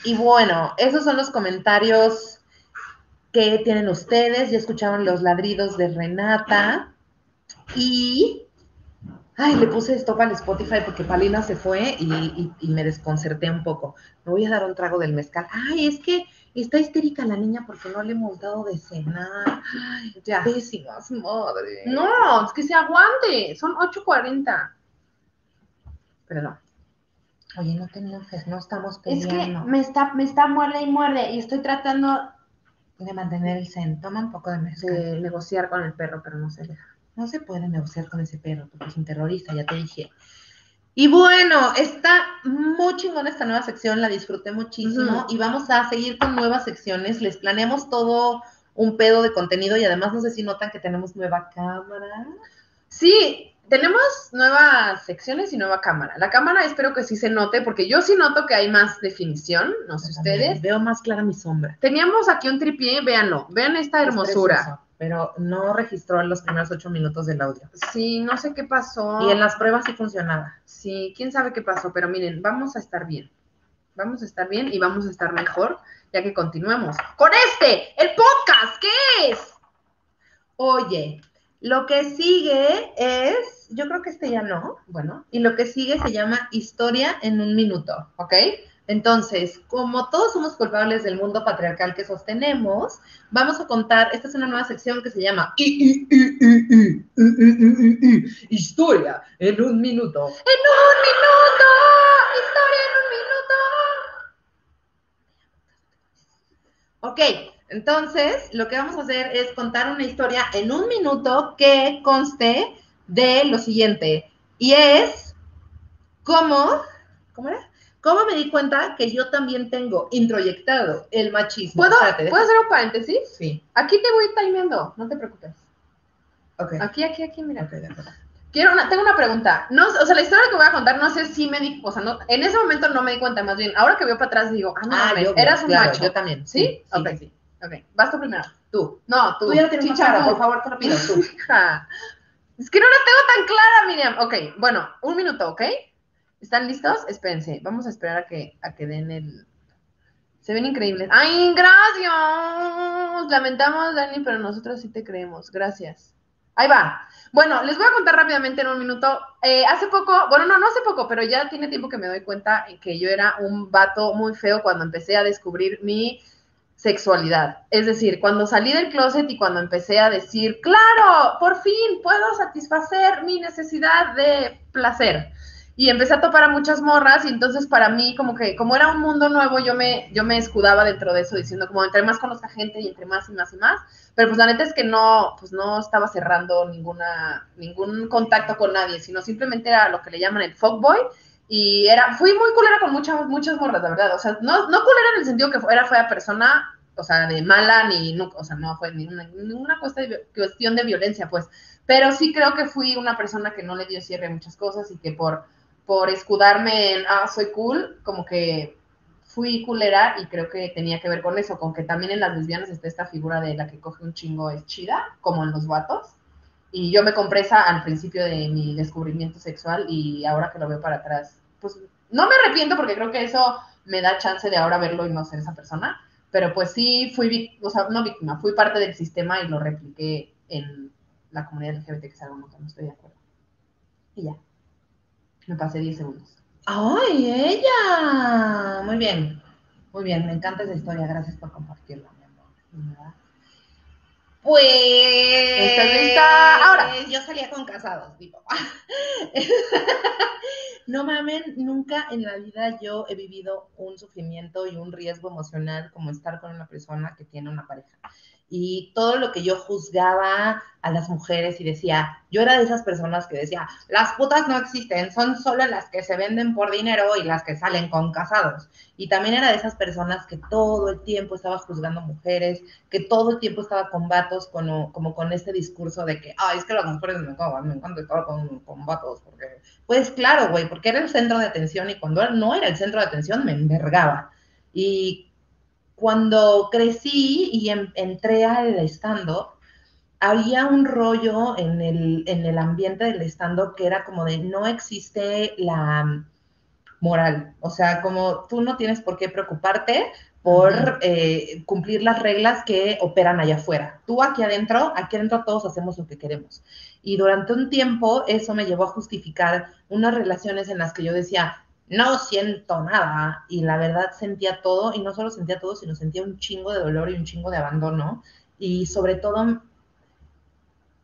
y bueno, esos son los comentarios que tienen ustedes. Ya escucharon los ladridos de Renata. Y Ay, le puse esto para el Spotify porque Palina se fue y, me desconcerté un poco. Me voy a dar un trago del mezcal. Ay, es que está histérica la niña porque no le hemos dado de cenar. Ay, ya. Pésimas, madre. No, es que se aguante. Son 8.40. Pero no. Oye, no te enojes, no estamos peleando. Es que me está, me está muerde y muerde y estoy tratando de mantener el zen. Toma un poco de mezcal. De negociar con el perro, pero no se deja. No se puede negociar con ese perro porque es un terrorista, ya te dije. Y bueno, está muy chingona esta nueva sección, la disfruté muchísimo y vamos a seguir con nuevas secciones. Les planeamos todo un pedo de contenido y además no sé si notan que tenemos nueva cámara. Sí, tenemos nuevas secciones y nueva cámara. La cámara espero que sí se note, porque yo sí noto que hay más definición, no sé ustedes. Veo más clara mi sombra. Teníamos aquí un tripié, véanlo, vean esta Es hermosura. Pero no registró los primeros ocho minutos del audio. Sí, no sé qué pasó. Y en las pruebas sí funcionaba. Sí, quién sabe qué pasó, pero miren, vamos a estar bien. Vamos a estar bien y vamos a estar mejor, ya que continuemos con este, el podcast, ¿qué es? Oye, lo que sigue es, yo creo que este ya no, bueno, y lo que sigue se llama Historia en un minuto, ¿ok? Entonces, como todos somos culpables del mundo patriarcal que sostenemos, vamos a contar, esta es una nueva sección que se llama Historia en un minuto. ¡En un minuto! ¡Historia en un minuto! Ok, entonces lo que vamos a hacer es contar una historia en un minuto que conste de lo siguiente. Y es cómo, ¿cómo era? ¿Cómo me di cuenta que yo también tengo introyectado el machismo? ¿Puedo, Espérate, ¿Puedo hacer un paréntesis? Sí, Aquí te voy timeando, no te preocupes. ok. Aquí, aquí, aquí, mira. ok, de acuerdo. Quiero una, tengo una pregunta. No, o sea, la historia que voy a contar, no sé si me di, o sea, no, en ese momento no me di cuenta, más bien, ahora que veo para atrás digo, ah, no, Ah, mames, yo, eras un claro, macho. Yo también. ¿Sí? Sí, Ok. sí. Ok, vas tú primero. Tú. No, tú. Tú ya tienes más Chicha, claro, tú. por favor, te lo pido, tú. Es que no la tengo tan clara, Miriam. Ok, bueno, un minuto, ¿ok? ¿Están listos? Espérense, vamos a esperar a que, a que den el... Se ven increíbles. ¡Ay, gracias! Lamentamos, Dani, pero nosotros sí te creemos. Gracias. Ahí va. Bueno, les voy a contar rápidamente en un minuto. Eh, hace poco, bueno, no, no hace poco, pero ya tiene tiempo que me doy cuenta en que yo era un vato muy feo cuando empecé a descubrir mi sexualidad. Es decir, cuando salí del closet y cuando empecé a decir, claro, por fin puedo satisfacer mi necesidad de placer. Y empecé a topar muchas morras y entonces para mí como que como era un mundo nuevo yo me yo me escudaba dentro de eso diciendo como entre más conozca gente y entre más y más y más, pero pues la neta es que no pues no estaba cerrando ninguna ningún contacto con nadie, sino simplemente era lo que le llaman el fuckboy y era fui muy culera con muchas muchas morras, la verdad, o sea, no no culera en el sentido que era fea persona, o sea, de mala ni no, o sea, no fue ninguna ninguna cuestión de violencia, pues, pero sí creo que fui una persona que no le dio cierre a muchas cosas y que por por escudarme en, ah, soy cool, como que fui culera y creo que tenía que ver con eso, con que también en las lesbianas está esta figura de la que coge un chingo es chida, como en los vatos. Y yo me compré esa al principio de mi descubrimiento sexual y ahora que lo veo para atrás, pues no me arrepiento porque creo que eso me da chance de ahora verlo y no ser esa persona, pero pues sí fui, o sea, no víctima, fui parte del sistema y lo repliqué en la comunidad LGBT, que es algo que no estoy de acuerdo. Y ya. Me pasé 10 segundos. ¡Ay, ella! Muy bien, muy bien, me encanta esa historia, gracias por compartirla, mi amor. Pues. ¿Estás lista? Ahora. Yo salía con casados, tipo. no mamen, nunca en la vida yo he vivido un sufrimiento y un riesgo emocional como estar con una persona que tiene una pareja. Y todo lo que yo juzgaba a las mujeres y decía, yo era de esas personas que decía, las putas no existen, son solo las que se venden por dinero y las que salen con casados. Y también era de esas personas que todo el tiempo estaba juzgando mujeres, que todo el tiempo estaba con vatos, con, como con este discurso de que, ay, es que las mujeres me cagan, me encanta estar con, con vatos, porque, pues claro, güey, porque era el centro de atención y cuando no era el centro de atención me envergaba. Y cuando crecí y en, entré al stand-up, había un rollo en el, en el ambiente del stand-up que era como de no existe la moral. O sea, como tú no tienes por qué preocuparte por uh -huh. eh, cumplir las reglas que operan allá afuera. Tú aquí adentro, aquí adentro todos hacemos lo que queremos. Y durante un tiempo eso me llevó a justificar unas relaciones en las que yo decía, no siento nada. Y la verdad sentía todo, y no solo sentía todo, sino sentía un chingo de dolor y un chingo de abandono. Y sobre todo,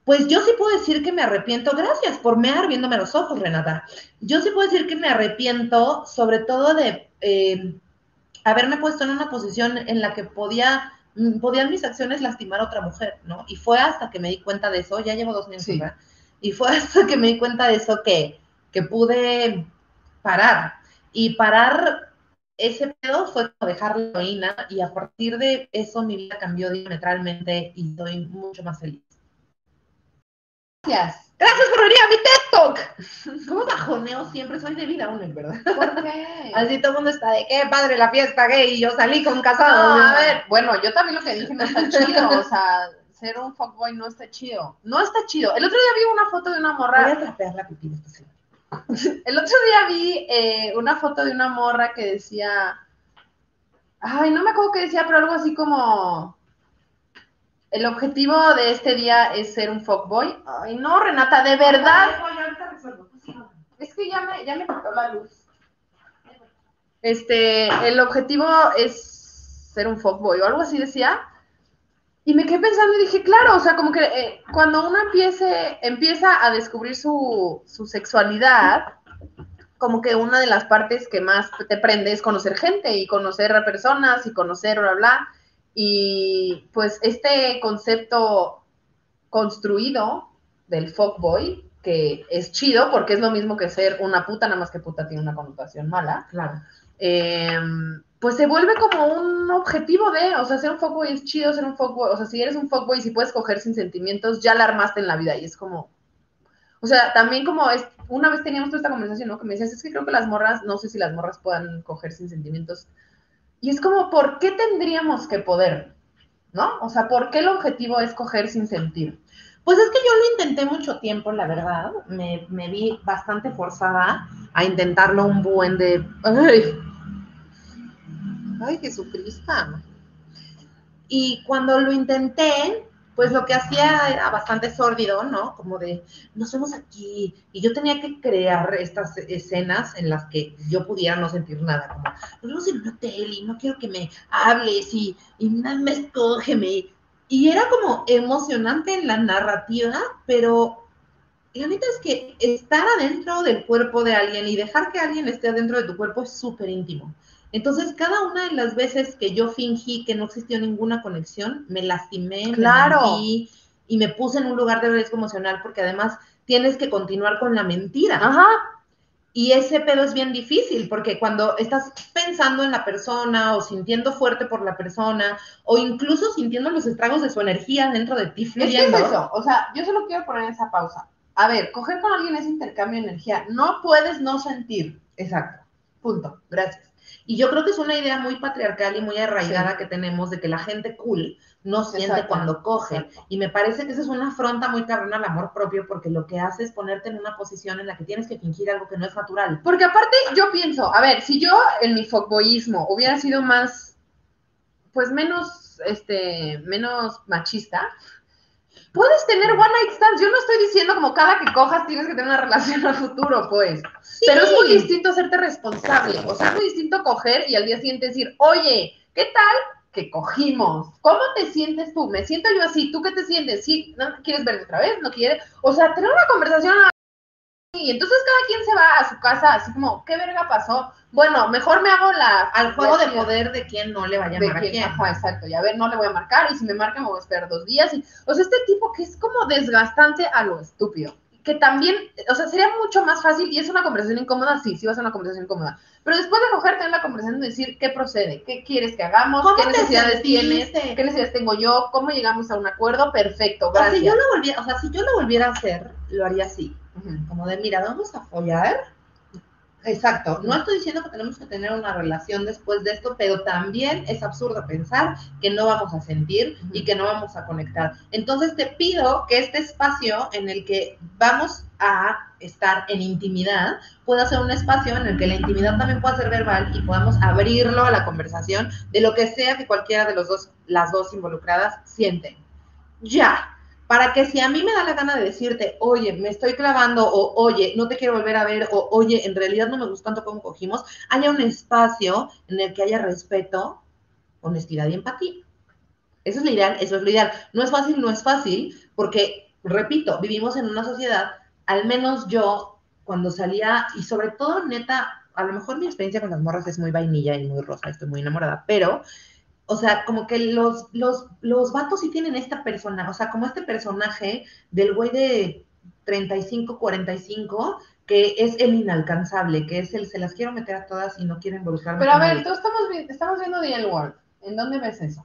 pues yo sí puedo decir que me arrepiento, gracias por mear viéndome los ojos, Renata. Yo sí puedo decir que me arrepiento, sobre todo de eh, haberme puesto en una posición en la que podía, podían mis acciones lastimar a otra mujer, ¿no? Y fue hasta que me di cuenta de eso, ya llevo dos años, sí. y fue hasta que me di cuenta de eso que, que pude parar. Y parar ese pedo fue como dejar la heroína y a partir de eso mi vida cambió diametralmente y estoy mucho más feliz. Gracias. Gracias por venir a mi TED Talk. ¿Cómo bajoneo siempre? Soy de vida única, ¿verdad? ¿Por qué? Así todo el mundo está de qué padre la fiesta gay y yo salí con casado. No, a ver, bueno, yo también lo que dije no está chido, o sea, ser un fuckboy no está chido. No está chido. El otro día vi una foto de una Voy morra. a trapear la pipí de esta señora. El otro día vi eh, una foto de una morra que decía, ay, no me acuerdo qué decía, pero algo así como, el objetivo de este día es ser un fuckboy. Ay, no, Renata, de verdad. Es que ya me, ya me quitó la luz. Este, el objetivo es ser un fuckboy o algo así decía. Y me quedé pensando y dije, claro, o sea, como que eh, cuando uno empiece, empieza a descubrir su, su sexualidad, como que una de las partes que más te prende es conocer gente y conocer a personas y conocer, bla, bla. Y pues este concepto construido del fuckboy, que es chido porque es lo mismo que ser una puta, nada más que puta tiene una connotación mala, Claro. Eh, pues se vuelve como un objetivo de, o sea, ser un fuckboy es chido, ser un fuckboy, o sea, si eres un fuckboy y si puedes coger sin sentimientos, ya la armaste en la vida y es como, o sea, también como es, una vez teníamos toda esta conversación, ¿no? Que me decías, es que creo que las morras, no sé si las morras puedan coger sin sentimientos. Y es como, ¿por qué tendríamos que poder? ¿No? O sea, ¿por qué el objetivo es coger sin sentir? Pues es que yo lo intenté mucho tiempo, la verdad. Me, vi bastante forzada a intentarlo un buen de. ¡Ay, Jesucristo! Y cuando lo intenté, pues lo que hacía era bastante sórdido, ¿no? Como de, nos vemos aquí. Y yo tenía que crear estas escenas en las que yo pudiera no sentir nada, nos vemos en un hotel y no quiero que me hables y, y nada me escógeme. Y era como emocionante en la narrativa, pero la neta es que estar adentro del cuerpo de alguien y dejar que alguien esté adentro de tu cuerpo es súper íntimo. Entonces, cada una de las veces que yo fingí que no existió ninguna conexión, me lastimé, Claro. me mentí y me puse en un lugar de riesgo emocional porque además tienes que continuar con la mentira. Ajá. Y ese pedo es bien difícil, porque cuando estás pensando en la persona o sintiendo fuerte por la persona o incluso sintiendo los estragos de su energía dentro de ti que es fluyendo. eso, o sea, yo solo quiero poner esa pausa. A ver, coger con alguien es intercambio de energía. No puedes no sentir. Exacto. Punto. Gracias. Y yo creo que es una idea muy patriarcal y muy arraigada Sí. que tenemos de que la gente cool no siente Exacto. cuando coge. Exacto. Y me parece que esa es una afronta muy cabrona al amor propio porque lo que hace es ponerte en una posición en la que tienes que fingir algo que no es natural. Porque aparte yo pienso, a ver, si yo en mi fuckboyismo hubiera sido más, pues menos, este, menos machista, puedes tener one night stands. Yo no estoy diciendo como cada que cojas tienes que tener una relación a futuro, pues. Pero es muy distinto hacerte responsable. O sea, es muy distinto coger y al día siguiente decir, oye, ¿qué tal que cogimos? ¿Cómo te sientes tú? Me siento yo así. ¿Tú qué te sientes? ¿Sí? ¿No quieres verme otra vez? ¿No quieres? O sea, tener una conversación y entonces cada quien se va a su casa así como, ¿qué verga pasó? Bueno, mejor me hago la... Al juego de poder de quién no le va a a quién, ajá, exacto, y a ver, no le voy a marcar, y si me marca me voy a esperar dos días, y, o sea, este tipo que es como desgastante a lo estúpido, que también, o sea, sería mucho más fácil, y es una conversación incómoda, sí, sí va a ser una conversación incómoda, pero después de coger, tener la conversación de decir qué procede, qué quieres que hagamos, ¿Cómo qué necesidades tienes, qué necesidades tengo yo, cómo llegamos a un acuerdo, perfecto, O sea, gracias. si yo lo volviera, o sea, si yo lo volviera a hacer, lo haría así. Como de, mira, vamos a follar. Exacto. No estoy diciendo que tenemos que tener una relación después de esto, pero también es absurdo pensar que no vamos a sentir y que no vamos a conectar. Entonces te pido que este espacio en el que vamos a estar en intimidad pueda ser un espacio en el que la intimidad también pueda ser verbal y podamos abrirlo a la conversación de lo que sea que cualquiera de los dos, las dos involucradas sienten. Ya para que si a mí me da la gana de decirte, oye, me estoy clavando, o oye, no te quiero volver a ver, o oye, en realidad no me gustó tanto cómo cogimos, haya un espacio en el que haya respeto, honestidad y empatía. Eso es lo ideal, eso es lo ideal. No es fácil, no es fácil, porque, repito, vivimos en una sociedad, al menos yo, cuando salía, y sobre todo, neta, a lo mejor mi experiencia con las morras es muy vainilla y muy rosa, estoy muy enamorada, pero o sea, como que los, los, los vatos sí tienen esta persona, o sea, como este personaje del güey de 35, 45, que es el inalcanzable, que es el se las quiero meter a todas y no quiero involucrarme. Pero a ver, nadie. tú estamos, vi- estamos viendo The L Word. ¿En dónde ves eso?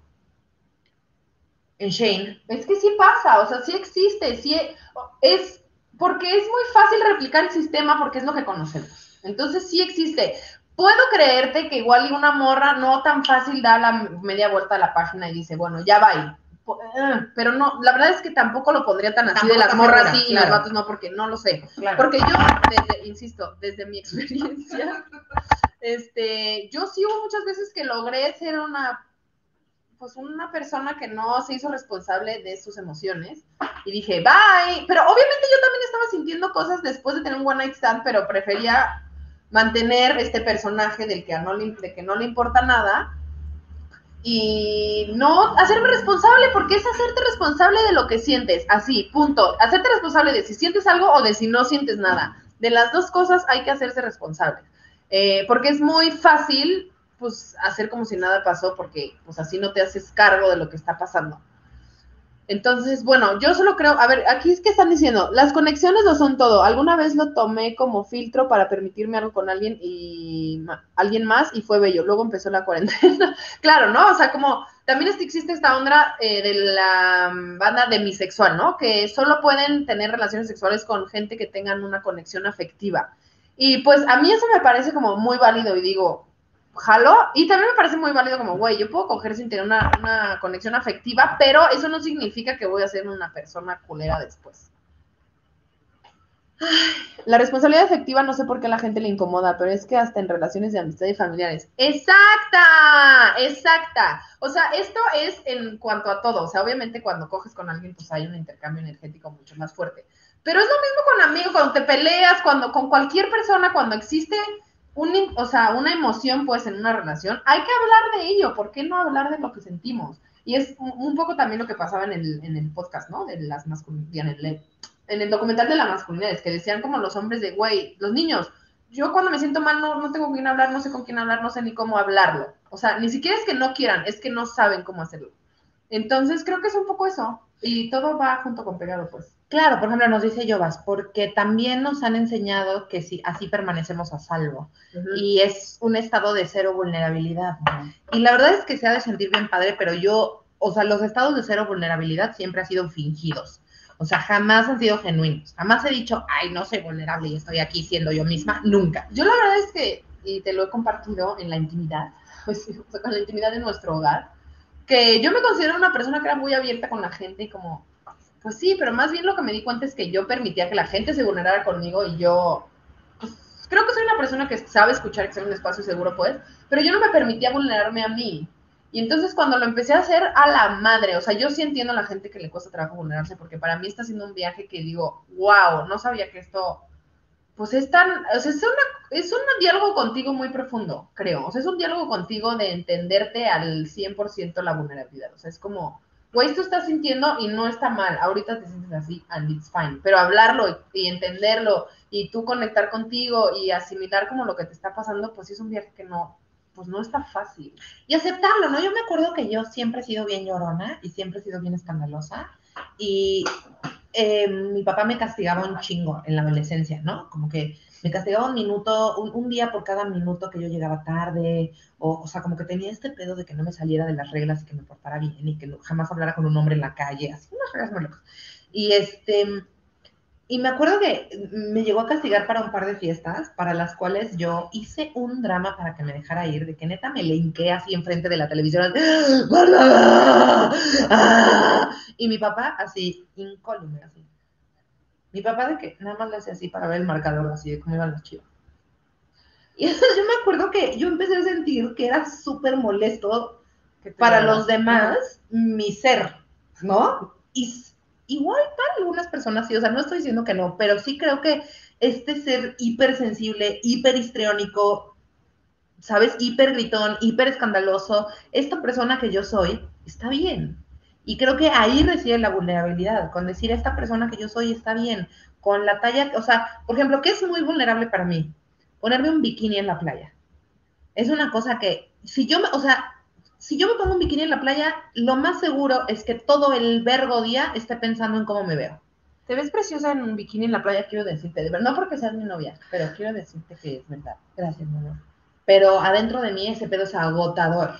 En Shane. Es que sí pasa, o sea, sí existe, sí e- es porque es muy fácil replicar el sistema porque es lo que conocemos. Entonces sí existe. Puedo creerte que igual y una morra no tan fácil da la media vuelta a la página y dice, bueno, ya va ahí. Eh, Pero no, la verdad es que tampoco lo pondría tan así de las morras sí y los claro. vatos no, porque no lo sé. Claro. Porque yo, desde, insisto, desde mi experiencia, este, yo sí hubo muchas veces que logré ser una, pues una persona que no se hizo responsable de sus emociones y dije, bye, pero obviamente yo también estaba sintiendo cosas después de tener un one night stand, pero prefería mantener este personaje del que no le, de que no le importa nada y no hacerme responsable, porque es hacerte responsable de lo que sientes, así, punto. Hacerte responsable de si sientes algo o de si no sientes nada. De las dos cosas hay que hacerse responsable, Eh, porque es muy fácil, pues, hacer como si nada pasó, porque, pues, así no te haces cargo de lo que está pasando. Entonces, bueno, yo solo creo, a ver, aquí es que están diciendo, las conexiones lo son todo. Alguna vez lo tomé como filtro para permitirme algo con alguien y alguien más y fue bello. Luego empezó la cuarentena. claro, ¿no? O sea, como también existe esta onda eh, de la mm, banda demisexual, ¿no? Que solo pueden tener relaciones sexuales con gente que tengan una conexión afectiva. Y pues a mí eso me parece como muy válido y digo, jalo. Y también me parece muy válido como, güey, yo puedo coger sin tener una, una conexión afectiva, pero eso no significa que voy a ser una persona culera después. La responsabilidad afectiva no sé por qué la gente le incomoda, pero es que hasta en relaciones de amistad y familiares. Exacta, exacta. O sea, esto es en cuanto a todo. O sea, obviamente cuando coges con alguien, pues hay un intercambio energético mucho más fuerte. Pero es lo mismo con amigos, cuando te peleas, cuando con cualquier persona, cuando existe un, o sea, una emoción pues en una relación, hay que hablar de ello. ¿Por qué no hablar de lo que sentimos? Y es un, un poco también lo que pasaba en el, en el podcast, ¿no? De las masculinidades, en el, en el documental de las masculinidades, que decían como los hombres de, güey, los niños, yo cuando me siento mal no, no tengo con quién hablar, no sé con quién hablar, no sé ni cómo hablarlo. O sea, ni siquiera es que no quieran, es que no saben cómo hacerlo. Entonces creo que es un poco eso. Y todo va junto con pegado, pues. Claro, por ejemplo, nos dice Jovas, porque también nos han enseñado que si así permanecemos a salvo. Y es un estado de cero vulnerabilidad. Y la verdad es que se ha de sentir bien padre, pero yo, o sea, los estados de cero vulnerabilidad siempre han sido fingidos. O sea, jamás han sido genuinos. Jamás he dicho, ay, no soy vulnerable y estoy aquí siendo yo misma. Nunca. Yo la verdad es que, y te lo he compartido en la intimidad, pues o sea, con la intimidad de nuestro hogar, que yo me considero una persona que era muy abierta con la gente y como, pues sí, pero más bien lo que me di cuenta es que yo permitía que la gente se vulnerara conmigo y yo, pues creo que soy una persona que sabe escuchar, que soy un espacio seguro, pues, pero yo no me permitía vulnerarme a mí. Y entonces cuando lo empecé a hacer a la madre, o sea, yo sí entiendo a la gente que le cuesta trabajo vulnerarse, porque para mí está siendo un viaje que digo, wow, no sabía que esto, pues es tan, o sea, es, una, es un diálogo contigo muy profundo, creo. O sea, es un diálogo contigo de entenderte al 100% la vulnerabilidad. O sea, es como, güey, esto estás sintiendo y no está mal, ahorita te sientes así and it's fine, pero hablarlo y, entenderlo y tú conectar contigo y asimilar como lo que te está pasando, pues es un viaje que no, pues no está fácil. Y aceptarlo, ¿no? Yo me acuerdo que yo siempre he sido bien llorona y siempre he sido bien escandalosa. Y eh, mi papá me castigaba un chingo en la adolescencia, ¿no? Como que me castigaba un minuto, un, día por cada minuto que yo llegaba tarde, o, o sea, como que tenía este pedo de que no me saliera de las reglas y que me portara bien y que jamás hablara con un hombre en la calle, así unas reglas muy locas. Y este, y me acuerdo que me llegó a castigar para un par de fiestas, para las cuales yo hice un drama para que me dejara ir, de que neta me le hinqué así enfrente de la televisión, así, "¡Guárdala! ¡Ah!". y mi papá así, incólume, así. Mi papá de que nada más le hacía así para ver el marcador, así de cómo iban los chivos. Y entonces yo me acuerdo que yo empecé a sentir que era súper molesto para los demás mi ser, ¿no? Y igual para algunas personas sí, o sea, no estoy diciendo que no, pero sí creo que este ser hipersensible, hiperhistriónico, ¿sabes? Hiper gritón, hiper escandaloso, esta persona que yo soy, está bien. Y creo que ahí reside la vulnerabilidad, con decir esta persona que yo soy está bien, con la talla, o sea, por ejemplo, ¿qué es muy vulnerable para mí? Ponerme un bikini en la playa. Es una cosa que, si yo o sea, si yo me pongo un bikini en la playa, lo más seguro es que todo el vergo día esté pensando en cómo me veo. Te ves preciosa en un bikini en la playa, quiero decirte, de verdad, no porque seas mi novia, pero quiero decirte que es verdad. Gracias, mi amor. Pero adentro de mí ese pedo es agotador.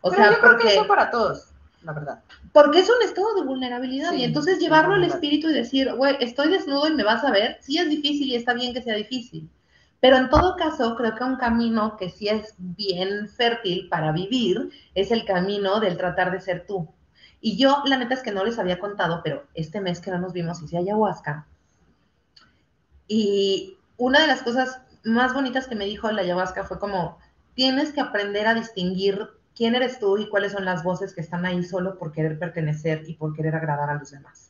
O Pero sea, yo creo porque, que eso para todos, la verdad. porque es un estado de vulnerabilidad Sí, y entonces llevarlo al espíritu y decir, güey, estoy desnudo y me vas a ver, sí es difícil y está bien que sea difícil. Pero en todo caso, creo que un camino que sí es bien fértil para vivir es el camino del tratar de ser tú. Y yo, la neta es que no les había contado, pero este mes que no nos vimos hice ayahuasca. Y una de las cosas más bonitas que me dijo la ayahuasca fue como, tienes que aprender a distinguir quién eres tú y cuáles son las voces que están ahí solo por querer pertenecer y por querer agradar a los demás.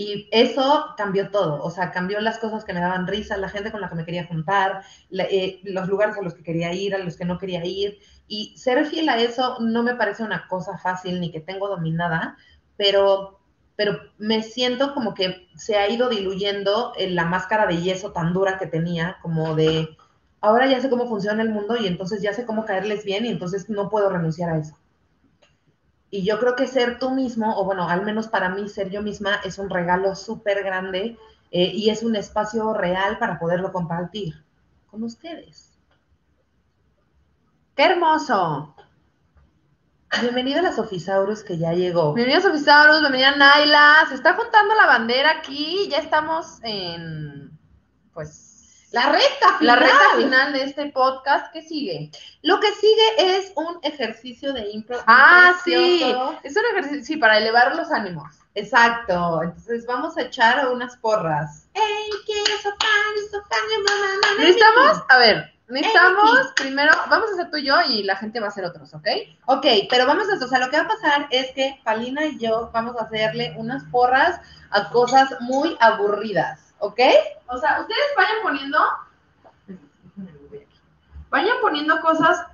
Y eso cambió todo, o sea, cambió las cosas que me daban risa, la gente con la que me quería juntar, la- eh, los lugares a los que quería ir, a los que no quería ir. Y ser fiel a eso no me parece una cosa fácil ni que tengo dominada, pero, pero me siento como que se ha ido diluyendo en la máscara de yeso tan dura que tenía, como de, ahora ya sé cómo funciona el mundo y entonces ya sé cómo caerles bien y entonces no puedo renunciar a eso. Y yo creo que ser tú mismo, o bueno, al menos para mí ser yo misma, es un regalo súper grande eh, y es un espacio real para poderlo compartir con ustedes. ¡Qué hermoso! Bienvenido a la Sofisaurus que ya llegó. Bienvenidos a Ofisaurus, bienvenida Naila. Se está juntando la bandera aquí. Ya estamos en, pues, La recta la final. recta final de este podcast. ¿Qué sigue? Lo que sigue es un ejercicio de impro. Ah, sí. Es un ejercicio, sí, para elevar los ánimos. Exacto. Entonces vamos a echar unas porras. ¡Ey, quiero sopar, sopar, mamá, Necesitamos, a ver, necesitamos primero, vamos a hacer tú y yo y la gente va a hacer otros, ¿ok? Ok, pero vamos a eso. O sea, lo que va a pasar es que Palina y yo vamos a hacerle unas porras a cosas muy aburridas, ¿ok? O sea, ustedes vayan poniendo, vayan poniendo cosas,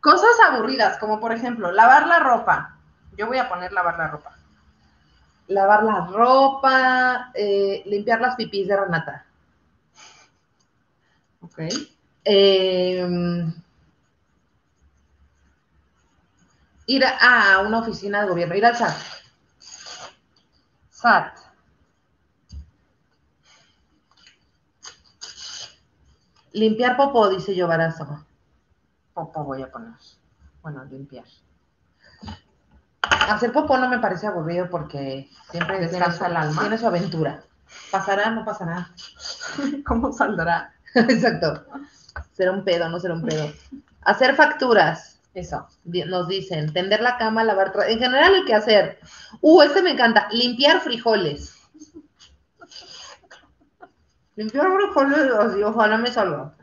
cosas aburridas, como por ejemplo, lavar la ropa. Yo voy a poner lavar la ropa. Lavar la ropa, eh, limpiar las pipís de Renata. Ok. Eh, ir a, a una oficina de gobierno, ir al SAT. SAT. Limpiar popó, dice Yovarazo. Popo voy a poner. Bueno, limpiar. Hacer popó no me parece aburrido porque siempre Descansa el alma. tiene su aventura. Pasará, no pasará. ¿Cómo saldrá? Exacto. Será un pedo, no será un pedo. Hacer facturas. Eso. Nos dicen, tender la cama, lavar En general, el que hacer. Uh, este me encanta. Limpiar frijoles. Limpiar frijoles, así, ojalá me salga.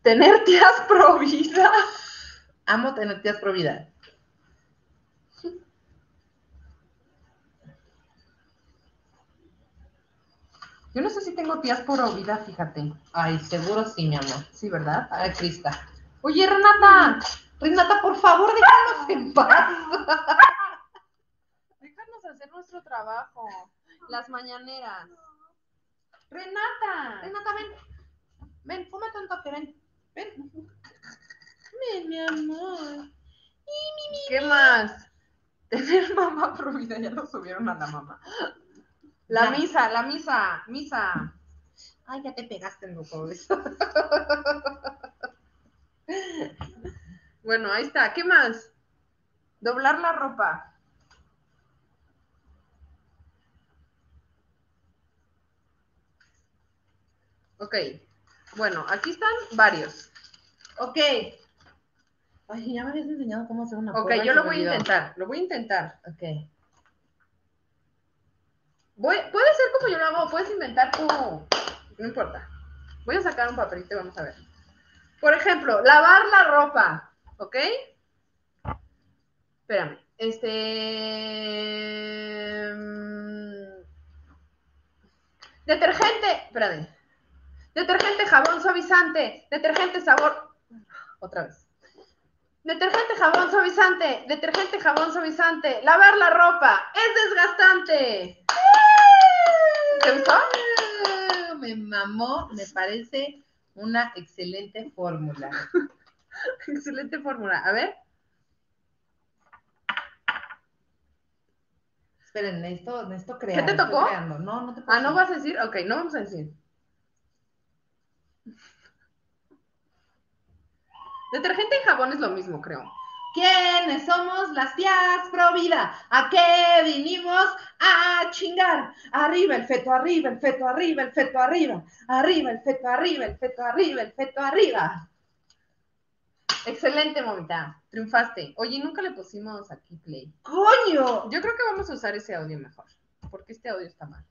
Tener tías pro vida. Amo tener tías pro vida. Yo no sé si tengo tías pro vida, fíjate. Ay, seguro sí, mi amor. Sí, ¿verdad? Ay, Crista. Oye, Renata, Renata, por favor, déjanos en paz. déjanos hacer nuestro trabajo. Las mañaneras. Renata. Renata, ven. Ven, fúmate un toque, ven. Ven. Ven, mi amor. ¿Qué más? Tener mamá pro vida, ya lo subieron a la mamá. La misa, la misa, misa. Ay, ya te pegaste en loco eso. Bueno, ahí está. ¿Qué más? Doblar la ropa. Ok. Bueno, aquí están varios. Ok. Ay, ya me habías enseñado cómo hacer una Ok, yo lo voy a intentar. Lo voy a intentar. Ok. Voy, puede ser como yo lo hago, puedes inventar tú. No importa. Voy a sacar un papelito y vamos a ver. Por ejemplo, lavar la ropa. ¿Ok? Espérame. Este. mm, Detergente. Espérame. Detergente, jabón suavizante. Detergente, sabor. Otra vez. Detergente, jabón suavizante. Detergente, jabón suavizante. Lavar la ropa. Es desgastante. ¿Te gustó? Me mamó, me parece una excelente fórmula. Excelente fórmula. A ver. Esperen, necesito, necesito crear. te estoy tocó? No, no te puedo Ah, ¿no vas a decir? Ok, no vamos a decir. Detergente y jabón es lo mismo, creo. ¿Quiénes somos las tías pro vida? ¿A qué vinimos a chingar? Arriba el feto, arriba el feto, arriba el feto, arriba. Arriba el feto, arriba el feto, arriba el feto, arriba. Excelente, momita. Triunfaste. Oye, nunca le pusimos aquí play. ¡Coño! Yo creo que vamos a usar ese audio mejor. Porque este audio está mal.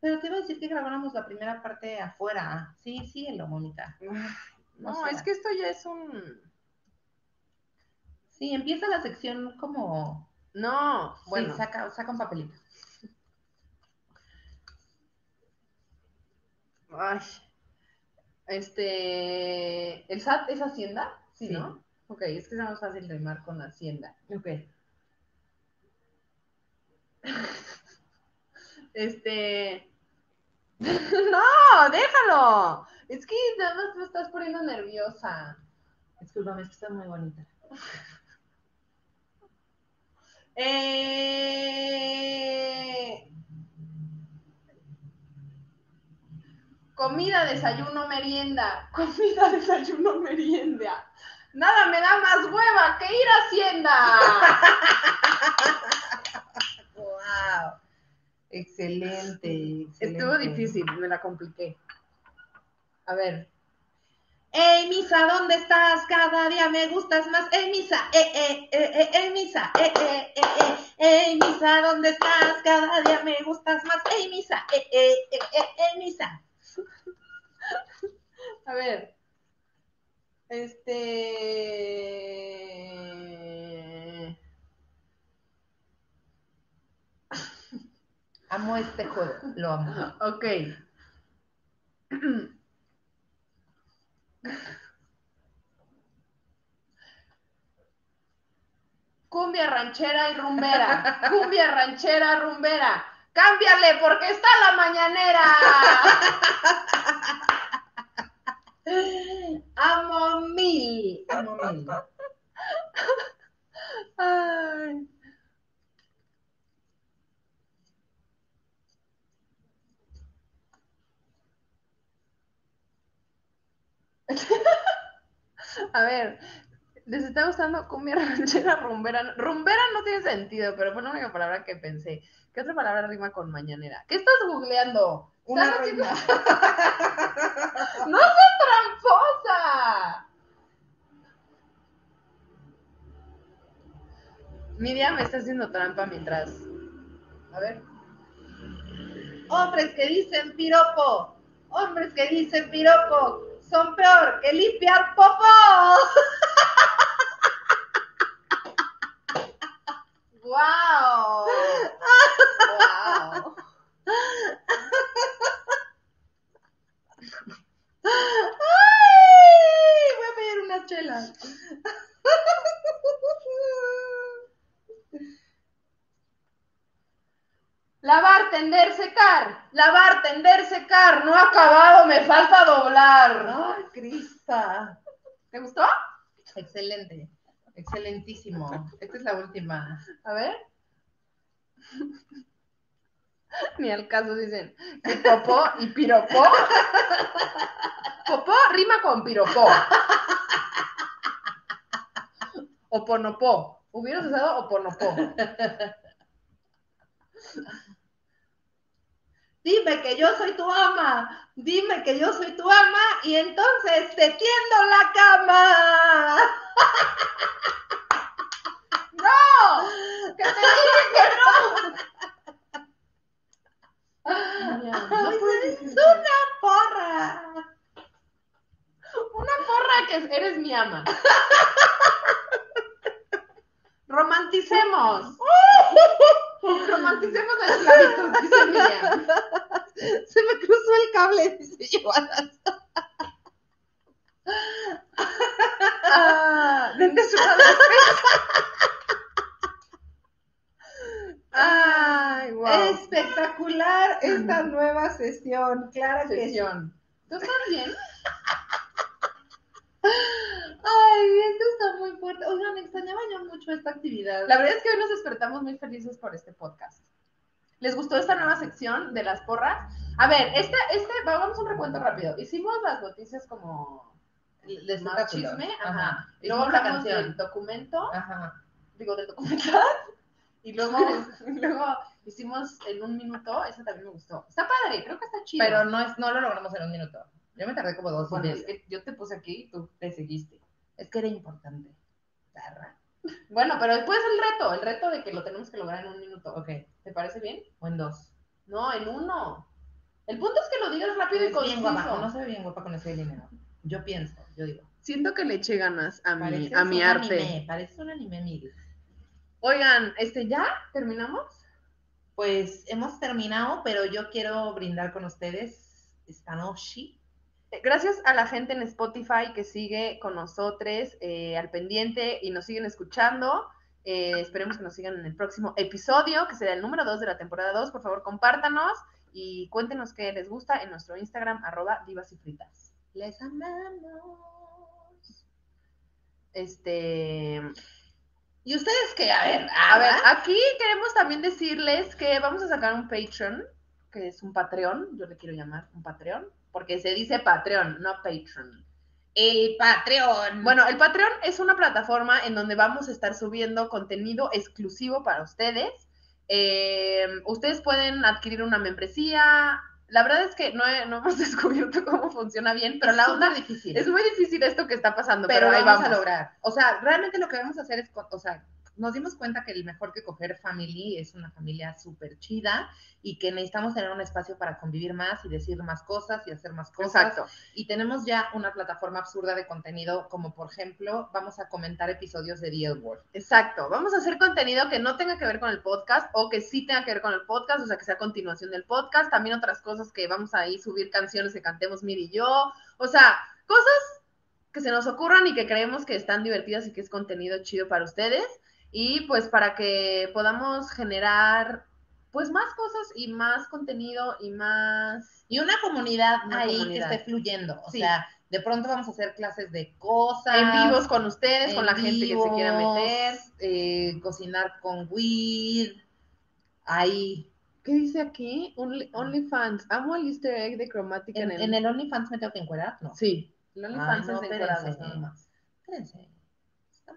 Pero te iba a decir que grabáramos la primera parte afuera. Sí, síguelo, momita. No, sé. es que esto ya es un. Sí, empieza la sección como... No, Bueno, bueno. saca, saca un papelito. Ay. Este. ¿El SAT es Hacienda? Sí, Sí. ¿no? Ok, es que es más fácil rimar con Hacienda. Ok. Este. no, déjalo. Es que nada más me estás poniendo nerviosa. Discúlpame, es que está muy bonita. Eh, Comida, desayuno, merienda. Comida, desayuno, merienda. Nada me da más hueva que ir a Hacienda. ¡Wow! Excelente, excelente. Estuvo difícil, me la compliqué. A ver. ¡Ey, Misa, ¿dónde estás? Cada día me gustas más. ¡Ey, Misa! ¡Eh, eh, eh, eh, Misa! ¡Eh, eh, eh, eh! ¡Ey, Misa, ¿dónde estás? Cada día me gustas más. ¡Ey, Misa! ¡Eh, eh, eh, eh, ey, Misa! A ver. Este. Amo este juego, lo amo. Ok. Cumbia ranchera y rumbera. Cumbia ranchera, rumbera. Cámbiale porque está la mañanera. Amo mil, amo mil. Ay. A ver, les está gustando cumbia ranchera, rumbera. Rumbera no tiene sentido, pero fue la única palabra que pensé. ¿Qué otra palabra rima con mañanera? ¿Qué estás googleando? Una ¿Estás reina. ¡No seas tramposa! Miriam me está haciendo trampa mientras. A ver. Hombres que dicen piropo, hombres que dicen piropo, son peor que limpiar popó. ¡Wow! ¡Wow! ¡Ay! Voy a pedir unas chelas. Lavar, tender, secar. Lavar, tender, secar. No ha acabado, me falta doblar. ¡Ay, Crispa! ¿Te gustó? Excelente, excelentísimo. Esta es la última. A ver. Ni al caso dicen que popó y piropó. Popó rima con piropó. Oponopó. Hubieras usado oponopó. Dime que yo soy tu ama, dime que yo soy tu ama y entonces te tiendo la cama. ¡No! ¡Que te dije que no! Ay, eres una porra. Una porra que eres mi ama. Romanticemos. Romanticemos la esclavitud, dice Miriam. Se me cruzó el cable, dice Giovanna. Ah, vende su. Ay, wow. Espectacular esta nueva sesión, claro que sí. Sesión. ¿Tú estás bien? Ay, esto está muy fuerte. Oigan, extrañaba yo mucho esta actividad. La verdad es que hoy nos despertamos muy felices por este podcast. ¿Les gustó esta nueva sección de las porras? A ver, este, este, vamos a un recuento rápido. Hicimos las noticias como De espectáculos. chisme, ajá. Ajá. Y luego la canción. del documento, Ajá. digo, del documental. Y luego, y luego hicimos en un minuto, eso también me gustó. Está padre, creo que está chido. Pero no, es, no lo logramos en un minuto. Yo me tardé como dos bueno, medio. es que yo te puse aquí y tú te seguiste. Es que era importante. Bueno, pero después el reto, el reto de que lo tenemos que lograr en un minuto. Ok. ¿Te parece bien? O en dos. No, en uno. El punto es que lo digas rápido y Es bien guapa. conciso. No se ve bien guapa con ese dinero. Yo pienso, yo digo. Siento que le eché ganas a mi, a mi un arte. Anime, parece un anime, Miguel. Oigan, este, ¿ya terminamos? Pues hemos terminado, pero yo quiero brindar con ustedes esta noche. Gracias a la gente en Spotify que sigue con nosotros eh, al pendiente y nos siguen escuchando. Eh, esperemos que nos sigan en el próximo episodio, que será el número 2 de la temporada 2. Por favor, compártanos y cuéntenos qué les gusta en nuestro Instagram, arroba divas y fritas. Les amamos. Este, ¿Y ustedes qué? A ver, a ver, aquí queremos también decirles que vamos a sacar un Patreon, que es un Patreon, yo le quiero llamar un Patreon, porque se dice Patreon, no Patreon. el Patreon. Bueno, el Patreon es una plataforma en donde vamos a estar subiendo contenido exclusivo para ustedes. Eh, ustedes pueden adquirir una membresía. La verdad es que no, he- no hemos descubierto cómo funciona bien, pero la onda es difícil. es muy difícil esto que está pasando, pero, pero, ahí vamos, vamos. a lograr. O sea, realmente lo que vamos a hacer es, o sea, nos dimos cuenta que el mejor que coger family es una familia súper chida y que necesitamos tener un espacio para convivir más y decir más cosas y hacer más cosas. Exacto. Y tenemos ya una plataforma absurda de contenido, como por ejemplo, vamos a comentar episodios de The L Word. Exacto, vamos a hacer contenido que no tenga que ver con el podcast o que sí tenga que ver con el podcast, o sea, que sea continuación del podcast. También otras cosas que vamos a ir subir canciones que cantemos Mir y yo. O sea, cosas que se nos ocurran y que creemos que están divertidas y que es contenido chido para ustedes. Y pues para que podamos generar pues más cosas y más contenido y más... Y una comunidad Una ahí comunidad. que esté fluyendo. O Sí. sea, de pronto vamos a hacer clases de cosas. En vivos con ustedes, con la gente que se quiera meter. eh, cocinar con weed. Ahí. ¿Qué dice aquí? Only- OnlyFans. Amo el easter egg de Chromatica En, en, en el OnlyFans me tengo que encuerar, ¿no? Sí, el Ah, OnlyFans no, es de encuerados nada más. Espérense.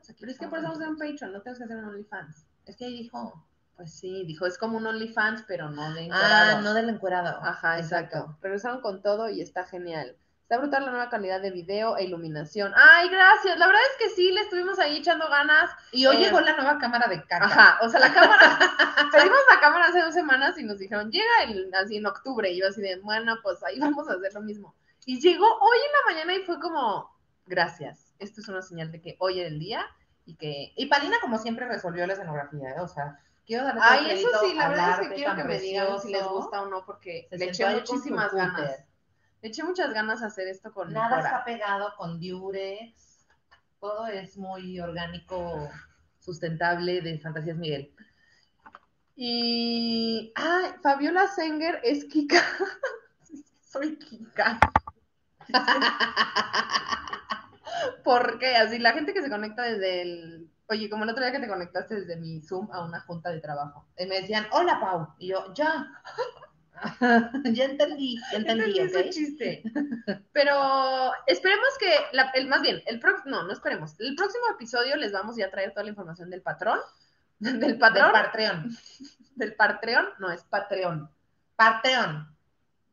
Aquí. Pero es que por eso vamos a hacer un Patreon, no tenemos que hacer un OnlyFans. Es que ahí dijo. Pues sí, dijo, es como un OnlyFans, pero no de Ah, encuerados. no del encuerado. Ajá, exacto. Regresaron con todo y está genial. Está brutal la nueva calidad de video e iluminación. Ay, gracias. La verdad es que sí, le estuvimos ahí echando ganas. Y hoy Eh, llegó la nueva cámara de caca. Ajá, o sea, la cámara, pedimos la cámara hace dos semanas y nos dijeron, llega el, así en octubre, y yo así de, bueno, pues ahí vamos a hacer lo mismo. Y llegó hoy en la mañana y fue como, gracias, esto es una señal de que hoy era el día y que... Y Palina, como siempre, resolvió la escenografía, ¿eh? O sea, quiero darle Ay, eso sí, la verdad es que quiero que me digan si les gusta o no, porque Se le eché muchísimas ganas. Le eché muchas ganas a hacer esto con Nada Mejora. está pegado con Durex. Todo es muy orgánico, sustentable de Fantasías Miguel. Y. Ay, Fabiola Senger es Kika. Soy Kika. ¿Por qué? Así la gente que se conecta desde el. Oye, como el otro día que te conectaste desde mi Zoom a una junta de trabajo. Y me decían, hola Pau. Y yo, ya. ya entendí, ya entendí, Entendí ese ¿ok? chiste. Pero esperemos que, la- el, más bien, el pro- no, no esperemos. El próximo episodio les vamos ya a traer toda la información del patrón. Del Del patrón. Patreon. Del Patreon. No, es Patreon. Patreon.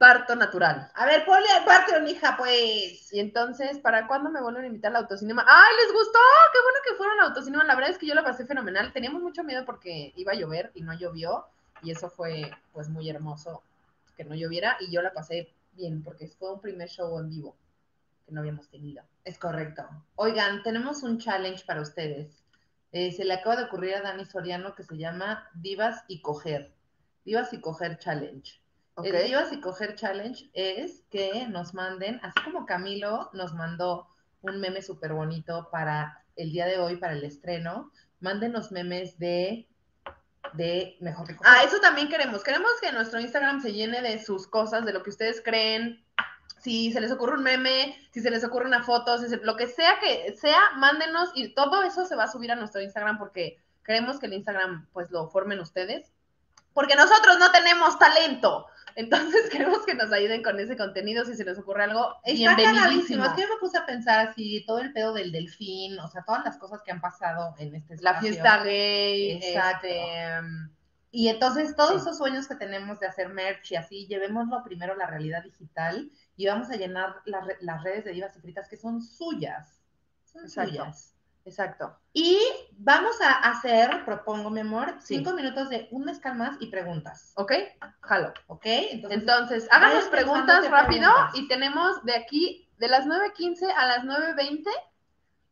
Parto natural. A ver, ponle al Patreon, hija, pues. Y entonces, ¿para cuándo me vuelven a invitar al autocinema? ¡Ay, les gustó! ¡Qué bueno que fueron al autocinema! La verdad es que yo la pasé fenomenal. Teníamos mucho miedo porque iba a llover y no llovió. Y eso fue, pues, muy hermoso que no lloviera. Y yo la pasé bien porque fue un primer show en vivo que no habíamos tenido. Es correcto. Oigan, tenemos un challenge para ustedes. Eh, se le acaba de ocurrir a Dani Soriano que se llama Divas y Coger. Divas y Coger Challenge. ¿Ok? El Divas y Coger Challenge es que nos manden, así como Camilo nos mandó un meme súper bonito para el día de hoy, para el estreno, mándenos memes de, de Mejor que. Ah, eso también queremos. Queremos que nuestro Instagram se llene de sus cosas, de lo que ustedes creen. Si se les ocurre un meme, si se les ocurre una foto, si se- lo que sea que sea, mándenos y todo eso se va a subir a nuestro Instagram porque queremos que el Instagram pues lo formen ustedes. porque nosotros no tenemos talento. Entonces queremos que nos ayuden con ese contenido si se les ocurre algo. Está bienvenidísimo. Es que yo me puse a pensar así, todo el pedo del delfín, o sea, todas las cosas que han pasado en este La espacio. fiesta gay, Exacto. este, Y entonces todos Sí. esos sueños que tenemos de hacer merch y así, llevémoslo primero a la realidad digital y vamos a llenar las re- las redes de divas y fritas que son suyas. Son Exacto. suyas. Exacto. Y vamos a hacer, propongo, mi amor, Sí. cinco minutos de un mezcal más y preguntas. ¿Ok? Jalo. ¿Ok? Entonces, Entonces, háganos preguntas rápido preguntas. y tenemos de aquí, de las 9.15 a las 9.20,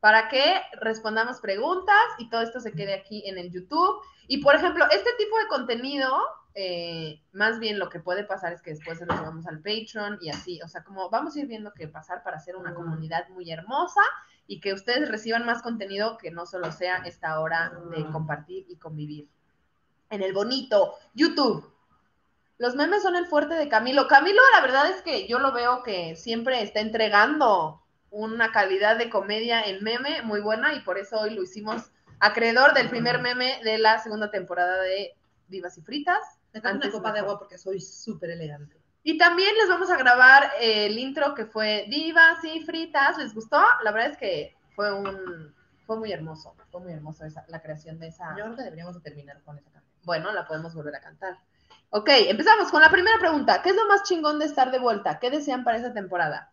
para que respondamos preguntas y todo esto se quede aquí en el YouTube. Y, por ejemplo, este tipo de contenido, eh, más bien lo que puede pasar es que después se lo llevamos al Patreon y así, o sea, como vamos a ir viendo qué pasar para hacer una Mm. comunidad muy hermosa y que ustedes reciban más contenido que no solo sea esta hora de Mm. compartir y convivir. En el bonito YouTube. Los memes son el fuerte de Camilo. Camilo, la verdad es que yo lo veo que siempre está entregando una calidad de comedia en meme muy buena y por eso hoy lo hicimos acreedor del primer meme de la segunda temporada de Divas y Fritas. me una copa de agua porque soy súper elegante. Y también les vamos a grabar el intro que fue Divas y Fritas. ¿Les gustó? La verdad es que fue un fue muy hermoso, fue muy hermoso esa, la creación de esa. Yo creo que deberíamos de terminar con esa canción. Bueno, la podemos volver a cantar. Ok, empezamos con la primera pregunta. ¿Qué es lo más chingón de estar de vuelta? ¿Qué desean para esa temporada?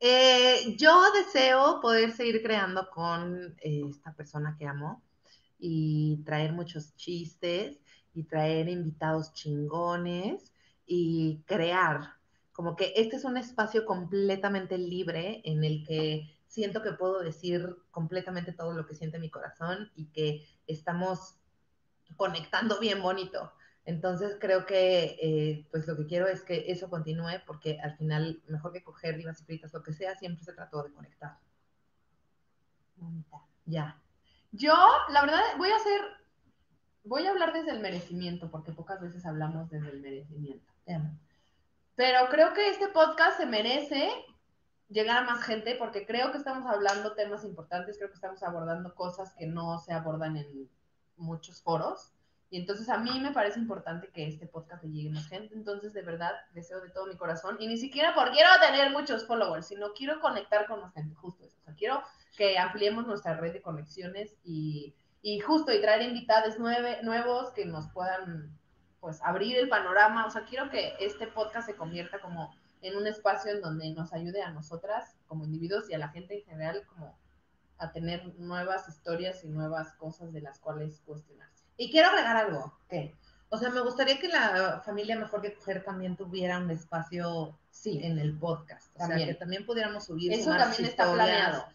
Eh, yo deseo poder seguir creando con eh, esta persona que amo y traer muchos chistes y traer invitados chingones y crear. Como que este es un espacio completamente libre en el que siento que puedo decir completamente todo lo que siente mi corazón y que estamos conectando bien bonito. Entonces creo que eh, pues lo que quiero es que eso continúe porque al final, mejor que coger divas y fritas, lo que sea, siempre se trató de conectar. Ya. Yo, la verdad, voy a hacer, voy a hablar desde el merecimiento, porque pocas veces hablamos desde el merecimiento. Pero creo que este podcast se merece llegar a más gente porque creo que estamos hablando temas importantes, creo que estamos abordando cosas que no se abordan en muchos foros. Y entonces a mí me parece importante que este podcast le llegue a más gente. Entonces, de verdad, deseo de todo mi corazón. Y ni siquiera porque quiero tener muchos followers, sino quiero conectar con más gente, justo eso. O sea, quiero que ampliemos nuestra red de conexiones y, y justo y traer invitados nueve, nuevos que nos puedan pues abrir el panorama. O sea, quiero que este podcast se convierta como en un espacio en donde nos ayude a nosotras como individuos y a la gente en general como a tener nuevas historias y nuevas cosas de las cuales cuestionarse. Y quiero agregar algo. ¿Qué? O sea, me gustaría que la familia Mejor que Coger también tuviera un espacio Sí, en el podcast. O También. sea, que también pudiéramos subir eso también está planeado.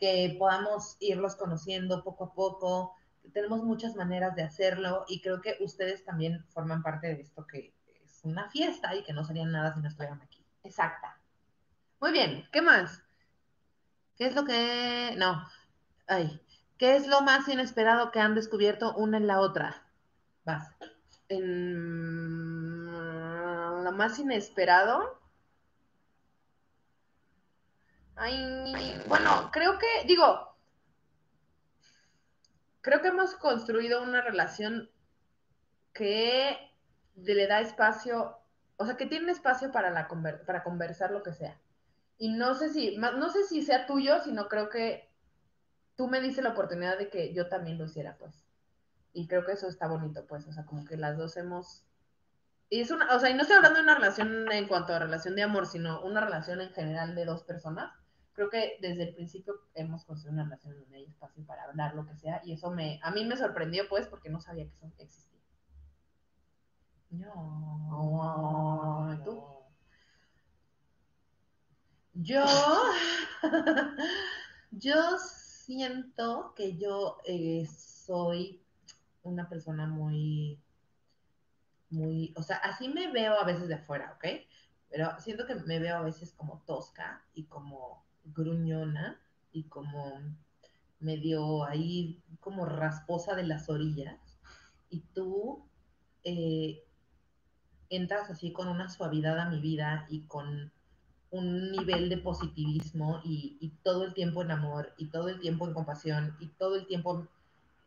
que podamos irlos conociendo poco a poco. Tenemos muchas maneras de hacerlo y creo que ustedes también forman parte de esto que es una fiesta y que no serían nada si no estuvieran aquí. Exacta. Muy bien, ¿qué más? ¿Qué es lo que... No. Ay. ¿Qué es lo más inesperado que han descubierto una en la otra? Vas. En lo más inesperado. Ay, bueno, creo que, digo, creo que hemos construido una relación que le da espacio, o sea, que tiene espacio para, la conver- para conversar lo que sea. Y no sé si, no sé si sea tuyo, sino creo que tú me diste la oportunidad de que yo también lo hiciera, pues. Y creo que eso está bonito, pues, o sea, como que las dos hemos... Y es una, o sea, y no estoy hablando de una relación en cuanto a relación de amor, sino una relación en general de dos personas. Creo que desde el principio hemos construido una relación donde hay espacio para hablar lo que sea, y eso me, a mí me sorprendió, pues, porque no sabía que eso existía. No. ¿tú? Yo, yo siento que yo eh, soy una persona muy, muy, o sea, así me veo a veces de afuera, ¿ok? Pero siento que me veo a veces como tosca y como gruñona y como medio ahí como rasposa de las orillas. Y tú eh, entras así con una suavidad a mi vida y con un nivel de positivismo y, y todo el tiempo en amor y todo el tiempo en compasión y todo el tiempo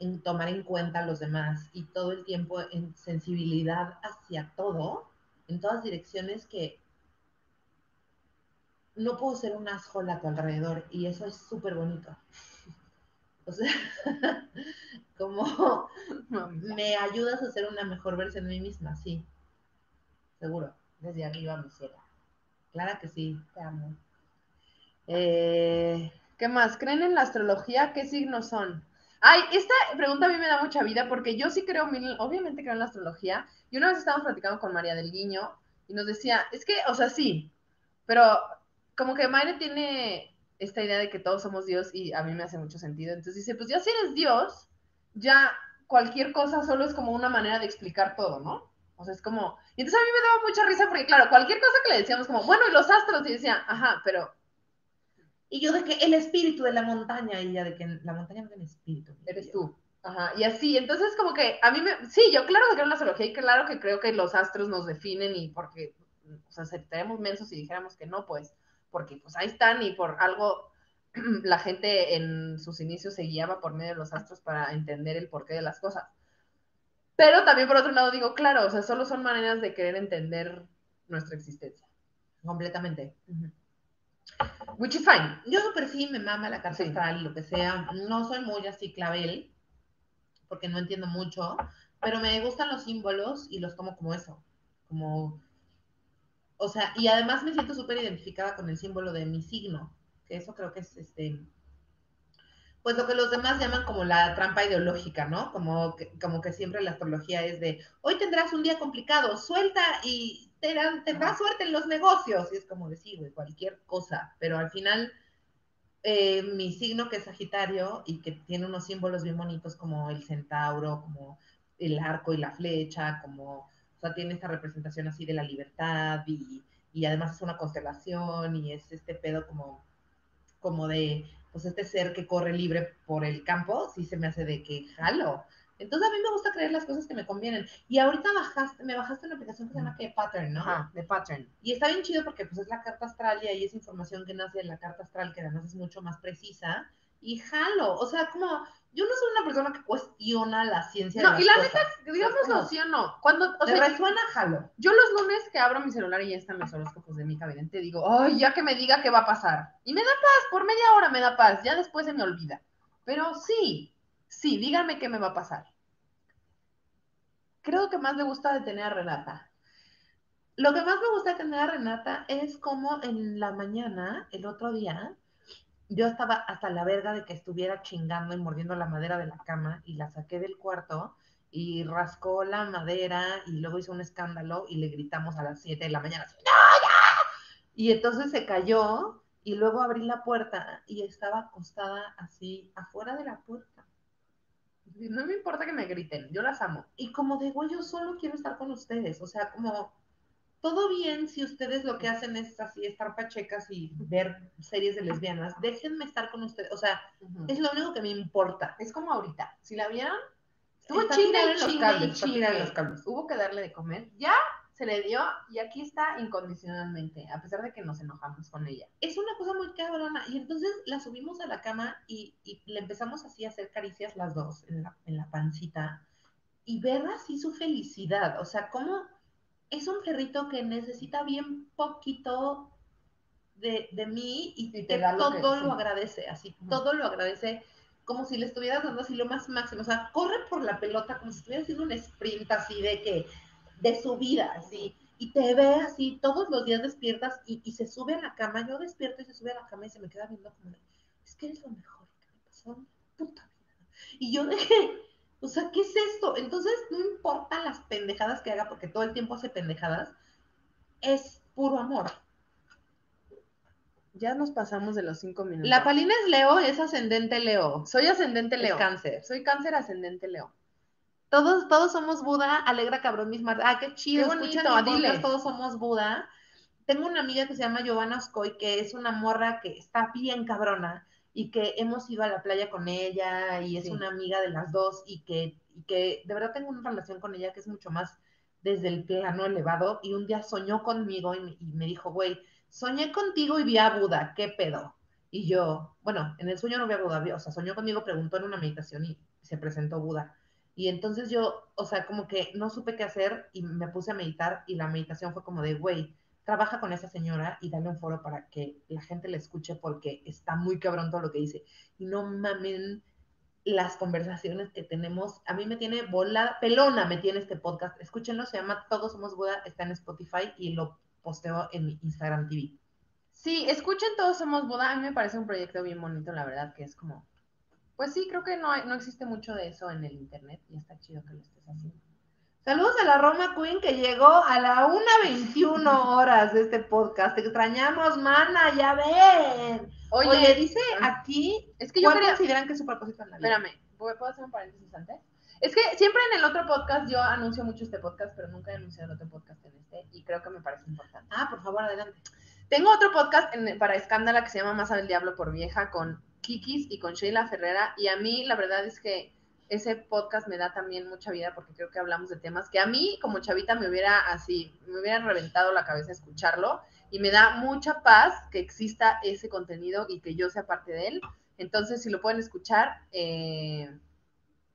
en tomar en cuenta a los demás y todo el tiempo en sensibilidad hacia todo, en todas direcciones que no puedo ser un asshole a tu alrededor y eso es súper bonito. O sea, como me ayudas a ser una mejor versión de mí misma, sí. Seguro. Desde arriba, mi cielo. Claro que sí. Te amo. Eh, ¿Qué más? ¿Creen en la astrología? ¿Qué signos son? Ay, esta pregunta a mí me da mucha vida porque yo sí creo, obviamente creo en la astrología. Y una vez estábamos platicando con María del Guiño y nos decía, es que, o sea, sí, pero como que Mayra tiene esta idea de que todos somos Dios y a mí me hace mucho sentido. Entonces dice, pues ya si eres Dios, ya cualquier cosa solo es como una manera de explicar todo, ¿no? O sea, es como... Y entonces a mí me daba mucha risa porque, claro, cualquier cosa que le decíamos como, bueno, y los astros, y decía, ajá, pero Y yo de que el espíritu de la montaña, y ella de que la montaña no tiene espíritu. mi eres tú. Ajá, y así, entonces como que a mí me, sí, yo claro que creo en la astrología y claro que creo que los astros nos definen y porque, o sea, estaríamos mensos si dijéramos que no, pues, porque pues ahí están y por algo la gente en sus inicios se guiaba por medio de los astros para entender el porqué de las cosas. Pero también por otro lado digo, claro, o sea, solo son maneras de querer entender nuestra existencia. Completamente. Which is fine. Yo super sí me mama la carta Sí. astral y lo que sea. No soy muy así clavel, porque no entiendo mucho, pero me gustan los símbolos y los tomo como eso. Como. O sea, y además me siento súper identificada con el símbolo de mi signo, que eso creo que es este. Pues lo que los demás llaman como la trampa ideológica, ¿no? Como que, como que siempre la astrología es de, hoy tendrás un día complicado, suelta y te dan- tendrás suerte en los negocios. Y es como decir, güey, cualquier cosa. Pero al final, eh, mi signo que es Sagitario y que tiene unos símbolos bien bonitos como el centauro, como el arco y la flecha, como, o sea, tiene esta representación así de la libertad y, y además es una constelación y es este pedo como, como de, pues este ser que corre libre por el campo, sí se me hace de que jalo. Entonces a mí me gusta creer las cosas que me convienen. Y ahorita bajaste, me bajaste una aplicación que se llama que Pattern, ¿no? Ajá, de pattern. Y está bien chido porque pues es la carta astral y ahí es información que nace de la carta astral que además es mucho más precisa. Y jalo, o sea, como yo no soy una persona que cuestiona la ciencia. No, de y las la cosas. Digámoslo sí o no. Cuando, o ¿Te sea, resuena? Jalo. Yo los lunes que abro mi celular y ya están mis horóscopos de mi cabinete, digo, ay, ya que me diga qué va a pasar. Y me da paz, por media hora me da paz, ya después se me olvida. Pero sí, sí, díganme qué me va a pasar. Creo que más le gusta de tener a Renata. Lo que más me gusta de tener a Renata es como en la mañana, el otro día, yo estaba hasta la verga de que estuviera chingando y mordiendo la madera de la cama y la saqué del cuarto y rascó la madera y luego hizo un escándalo y le gritamos a las 7 de la mañana, ¡No, ya! Y entonces se cayó y luego abrí la puerta y estaba acostada así afuera de la puerta. No me importa que me griten, yo las amo. Y como güey, yo solo quiero estar con ustedes. O sea, como, todo bien si ustedes lo que hacen es así, estar pachecas y ver series de lesbianas. Déjenme estar con ustedes. O sea, es lo único que me importa. Es como ahorita. Si la vieron, estuvo y en los cables, en los cables. Hubo que darle de comer. Ya se le dio y aquí está incondicionalmente, a pesar de que nos enojamos con ella. Es una cosa muy cabrona. Y entonces la subimos a la cama y, y le empezamos así a hacer caricias las dos en la, en la pancita. Y ver así su felicidad. O sea, cómo es un perrito que necesita bien poquito de, de mí y, Y te que da lo todo que- lo agradece, así, todo lo agradece como si le estuvieras dando así lo más máximo, o sea, corre por la pelota como si estuviera haciendo un sprint así de que, de su vida, así, y te ve así, todos los días despiertas y, y se sube a la cama, yo despierto y se sube a la cama y se me queda viendo como es que eres lo mejor que me pasó en mi puta vida. Y yo dije, o sea, ¿qué es esto? Entonces, no importa pendejadas que haga, porque todo el tiempo hace pendejadas, es puro amor. Ya nos pasamos de los cinco minutos. La Palina es Leo, es ascendente Leo. Soy ascendente Leo. Es cáncer. Soy cáncer ascendente Leo. Todos, todos somos Buda, alegra cabrón mis mar. Ah, qué chido. Qué bonito, escuchan todos somos Buda. Tengo una amiga que se llama Giovanna Oscoy, que es una morra que está bien cabrona y que hemos ido a la playa con ella y es Sí. una amiga de las dos y que, y que de verdad tengo una relación con ella que es mucho más desde el plano elevado y un día soñó conmigo y y me dijo, güey, soñé contigo y vi a Buda, ¿qué pedo? Y yo, bueno, en el sueño no vi a Buda, o sea, soñó conmigo, preguntó en una meditación y se presentó Buda. Y entonces yo, o sea, como que no supe qué hacer y me puse a meditar y la meditación fue como de, güey, trabaja con esa señora y dale un foro para que la gente le escuche porque está muy cabrón todo lo que dice. Y no mamen las conversaciones que tenemos. A mí me tiene bola, pelona me tiene este podcast. Escúchenlo, se llama Todos Somos Buda, está en Spotify y lo posteo en mi Instagram TV. Sí, escuchen Todos Somos Buda. A mí me parece un proyecto bien bonito, la verdad, que es como. Pues sí, creo que no, hay- no existe mucho de eso en el internet y está chido que lo estés haciendo. Saludos a la Roma Queen que llegó a la 1.21 horas de este podcast. Te extrañamos, mana, ya ven. Oye, Oye, dice aquí, es que yo ¿cuál quería. consideran que es su propósito en la vida? Espérame, ¿puedo hacer un paréntesis antes? Es que siempre en el otro podcast yo anuncio mucho este podcast, pero nunca he anunciado el otro podcast en este y creo que me parece importante. Ah, por favor, adelante. Tengo otro podcast en- para Escándala que se llama Más el diablo por vieja con Kikis y con Sheila Ferrera y a mí la verdad es que ese podcast me da también mucha vida porque creo que hablamos de temas que a mí como chavita me hubiera así, me hubiera reventado la cabeza escucharlo y me da mucha paz que exista ese contenido y que yo sea parte de él. Entonces, si lo pueden escuchar, eh,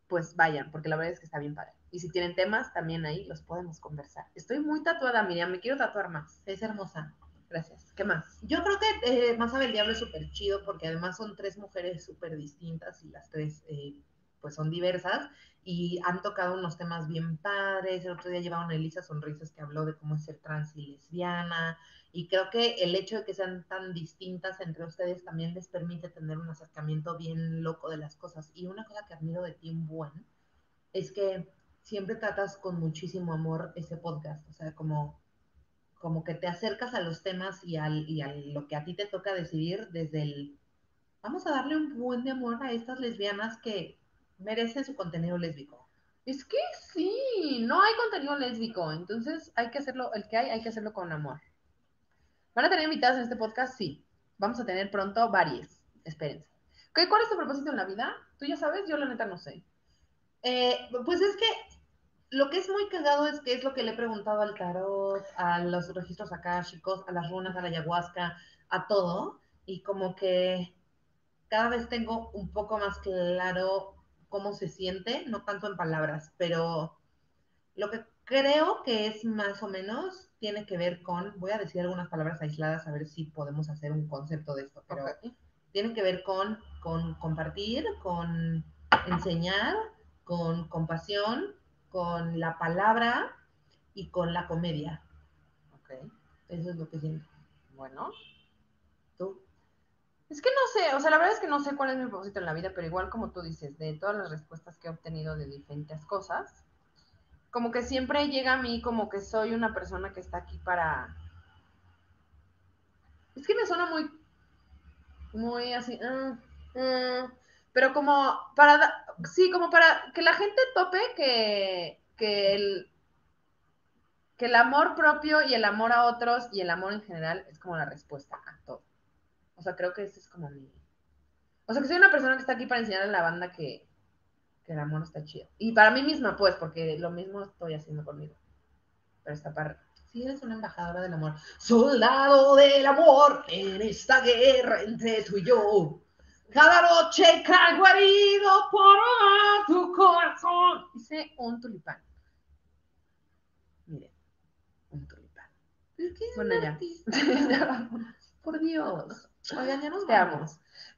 pues vayan, porque la verdad es que está bien padre. Y si tienen temas, también ahí los podemos conversar. Estoy muy tatuada, Miriam, me quiero tatuar más. Es hermosa. Gracias. ¿Qué más? Yo creo que eh, Más sabe el diablo es súper chido porque además son tres mujeres súper distintas y las tres eh, pues son diversas y han tocado unos temas bien padres. El otro día llevaron a Elisa Sonrisas que habló de cómo es ser trans y lesbiana y creo que el hecho de que sean tan distintas entre ustedes también les permite tener un acercamiento bien loco de las cosas. Y una cosa que admiro de ti, Buen, es que siempre tratas con muchísimo amor ese podcast, o sea, como como que te acercas a los temas y, al, y a lo que a ti te toca decidir desde el, vamos a darle un buen de amor a estas lesbianas que merecen su contenido lésbico. Es que sí, no hay contenido lésbico, entonces hay que hacerlo, el que hay, hay que hacerlo con amor. ¿Van a tener invitadas en este podcast? Sí. Vamos a tener pronto varias. Espérense. ¿Qué, ¿Cuál es tu propósito en la vida? ¿Tú ya sabes? Yo la neta no sé. Eh, pues es que lo que es muy cagado es que es lo que le he preguntado al tarot, a los registros akáshicos, a las runas, a la ayahuasca, a todo, y como que cada vez tengo un poco más claro cómo se siente, no tanto en palabras, pero lo que creo que es más o menos tiene que ver con, voy a decir algunas palabras aisladas a ver si podemos hacer un concepto de esto, pero Ok. tiene que ver con, con compartir, con enseñar, con compasión, con la palabra y con la comedia. Ok. Eso es lo que siento. Bueno. Es que no sé, o sea, la verdad es que no sé cuál es mi propósito en la vida, pero igual como tú dices, de todas las respuestas que he obtenido de diferentes cosas, como que siempre llega a mí como que soy una persona que está aquí para... Es que me suena muy, muy así, ah, ah, pero como para, sí, como para que la gente tope que, que el, que el amor propio y el amor a otros y el amor en general es como la respuesta a todo. O sea, creo que ese es como mi... O sea, que soy una persona que está aquí para enseñar a la banda que, que el amor está chido. Y para mí misma, pues, porque lo mismo estoy haciendo conmigo. Pero está para... Sí, eres una embajadora del amor. Soldado del amor en esta guerra entre tú y yo. Cada noche caigo herido por tu corazón. Hice un tulipán. Miren, un tulipán. ¿Por qué es Bueno, ya. Por Dios. Oigan, ya nos amo.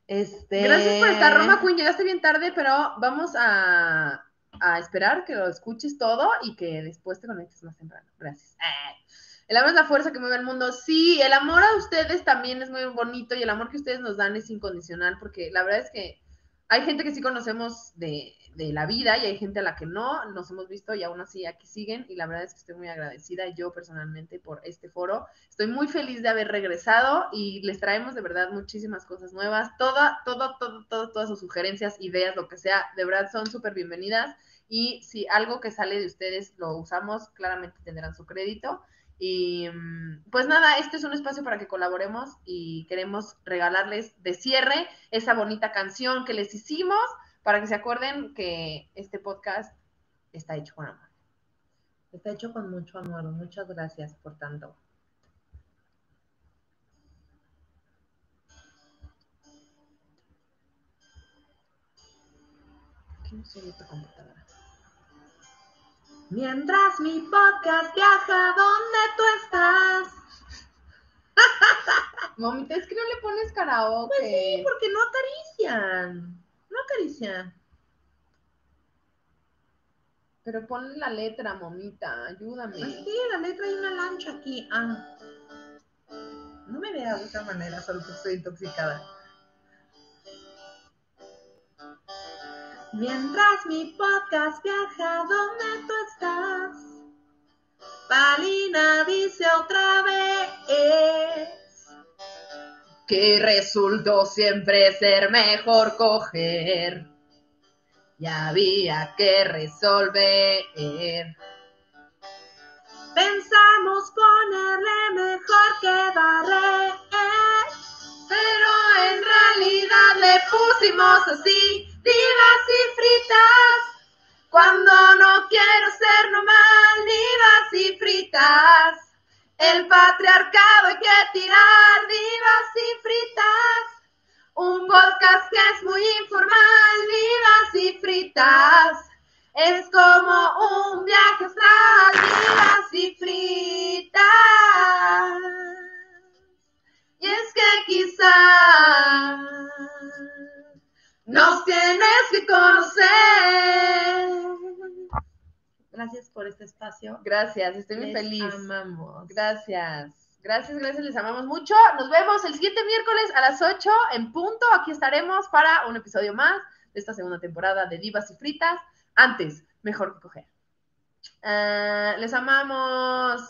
Este... Gracias por estar, Roma Queen. Llegaste bien tarde, pero vamos a, a esperar que lo escuches todo y que después te conectes más temprano. Gracias. Ah. El amor es la fuerza que mueve el mundo. Sí, el amor a ustedes también es muy bonito y el amor que ustedes nos dan es incondicional porque la verdad es que hay gente que sí conocemos de, de la vida y hay gente a la que no nos hemos visto y aún así aquí siguen y la verdad es que estoy muy agradecida yo personalmente por este foro. Estoy muy feliz de haber regresado y les traemos de verdad muchísimas cosas nuevas. Toda, todo, todo, todo, todas sus sugerencias, ideas, lo que sea, de verdad son súper bienvenidas. Y si algo que sale de ustedes lo usamos, claramente tendrán su crédito. Y mm, pues nada, este es un espacio para que colaboremos y queremos regalarles de cierre esa bonita canción que les hicimos para que se acuerden que este podcast está hecho con amor. Está hecho con mucho amor. Muchas gracias por tanto. qué no tu computadora? Mientras mi podcast viaja donde tú estás. Mamita, es que no le pones karaoke. Pues sí, porque no acarician. No acarician. Pero ponle la letra, momita, ayúdame. Pues sí, la letra hay una lancha aquí. Ah. No me veas de esa manera, solo que estoy intoxicada. Mientras mi podcast viaja donde tú estás, Palina dice otra vez que resultó siempre ser mejor coger. Y había que resolver. Pensamos ponerle mejor que barrer, pero en realidad le pusimos así, divas y fritas. Cuando no quiero ser normal, divas y fritas. El patriarcado hay que tirar, divas y fritas. Un podcast que es muy informal, divas y fritas. Es como un viaje astral, divas y fritas. Y es que quizás nos tienes que conocer. Gracias por este espacio. Gracias, estoy muy Les feliz. amamos. Gracias. Gracias, gracias, les amamos mucho. Nos vemos el siguiente miércoles a las 8 en punto. Aquí estaremos para un episodio más de esta segunda temporada de Divas y Fritas. Antes, mejor que coger. Ah, les amamos.